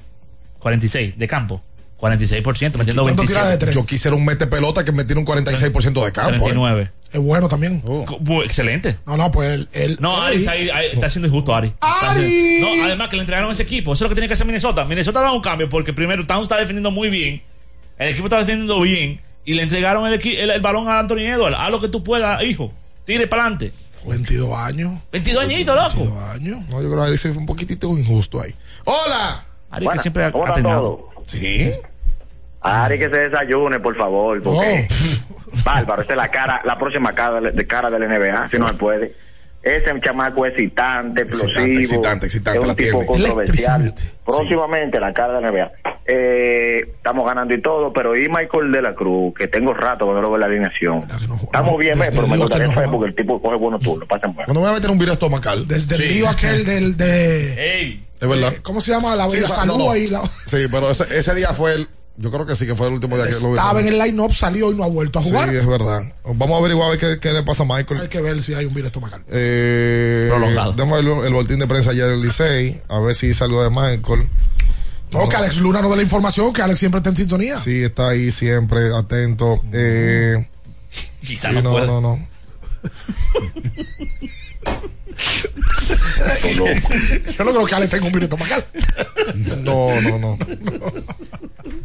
46 de campo. 46%, metiendo ¿Cuánto tira de 27. tres? Yo quisiera un mete pelota que metiera un 46% de campo. ¿eh? 39. Es bueno también. Bu- Excelente. No, no, pues él. él- No, Ari, ahí- ahí está siendo injusto, Ari. Está ¡Ari! haciendo- No, además que le entregaron ese equipo. Eso es lo que tiene que hacer Minnesota. Minnesota ha dado un cambio porque primero Towns está defendiendo muy bien. El equipo está defendiendo bien. Y le entregaron el, equi- el, el balón a Anthony Edwards. Haz lo que tú puedas, hijo. Tire para adelante. 22 años. 22 añitos, loco. 22 años. No, yo creo que Ari sí fue un poquitito injusto ahí. ¡Hola! Ari Buenas, que siempre ha, ¿cómo ha está terminado. todo? Sí. Ari que se desayune, por favor, porque bárbaro, esa es la cara, la próxima cara de, de cara del NBA, si no se puede. Ese chamaco es excitante, explosivo, Excitante, excitante, excitante, es la un tipo tiene. controversial. Próximamente la cara de la NBA. Eh, estamos ganando y todo, pero y Michael de la Cruz, que tengo rato que no lo veo en la alineación. Estamos bien, desde eh, pero me gustaría va. porque el tipo coge buenos turnos, pasen bueno. Cuando me voy a meter un virus estomacal. Desde Sí. el lío aquel del. De, Ey, Es verdad. ¿Cómo se llama? La, Sí, la o sea, salud no, no. ahí. la- Sí, pero ese, ese día fue el, Yo creo que sí, que fue el último día que lo vi. Estaba en el line-up, salió y no ha vuelto a jugar. Sí, es verdad. Vamos a averiguar a ver qué, qué le pasa a Michael. Hay que ver si hay un virus estomacal. Eh, Prolongado. Demos el, el boletín de prensa ayer del Licey, a ver si salió de Michael. No, que Alex Luna no dé la información, que Alex siempre está en sintonía. Sí, está ahí siempre, atento. Eh, Quizá sí, no no, no, no. (laughs) Yo no creo que Alex tenga un virus estomacal. No, no, no.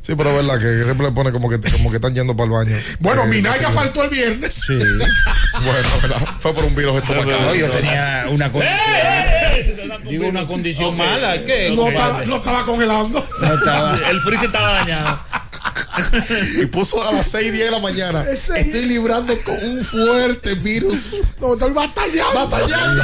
Sí, pero es verdad que, que siempre le pone como que, como que están yendo para el baño. Bueno, Eh, Minaya faltó el viernes. Sí. Bueno, ¿verdad? fue por un virus estomacal. No, yo tenía una condición. Digo, una condición mala. ¿Qué? No, estaba, no estaba congelando. No estaba. El freezer estaba dañado. y puso a las 6 y 10 de la mañana. Estoy librando con un fuerte virus. No, estoy batallando. Batallando.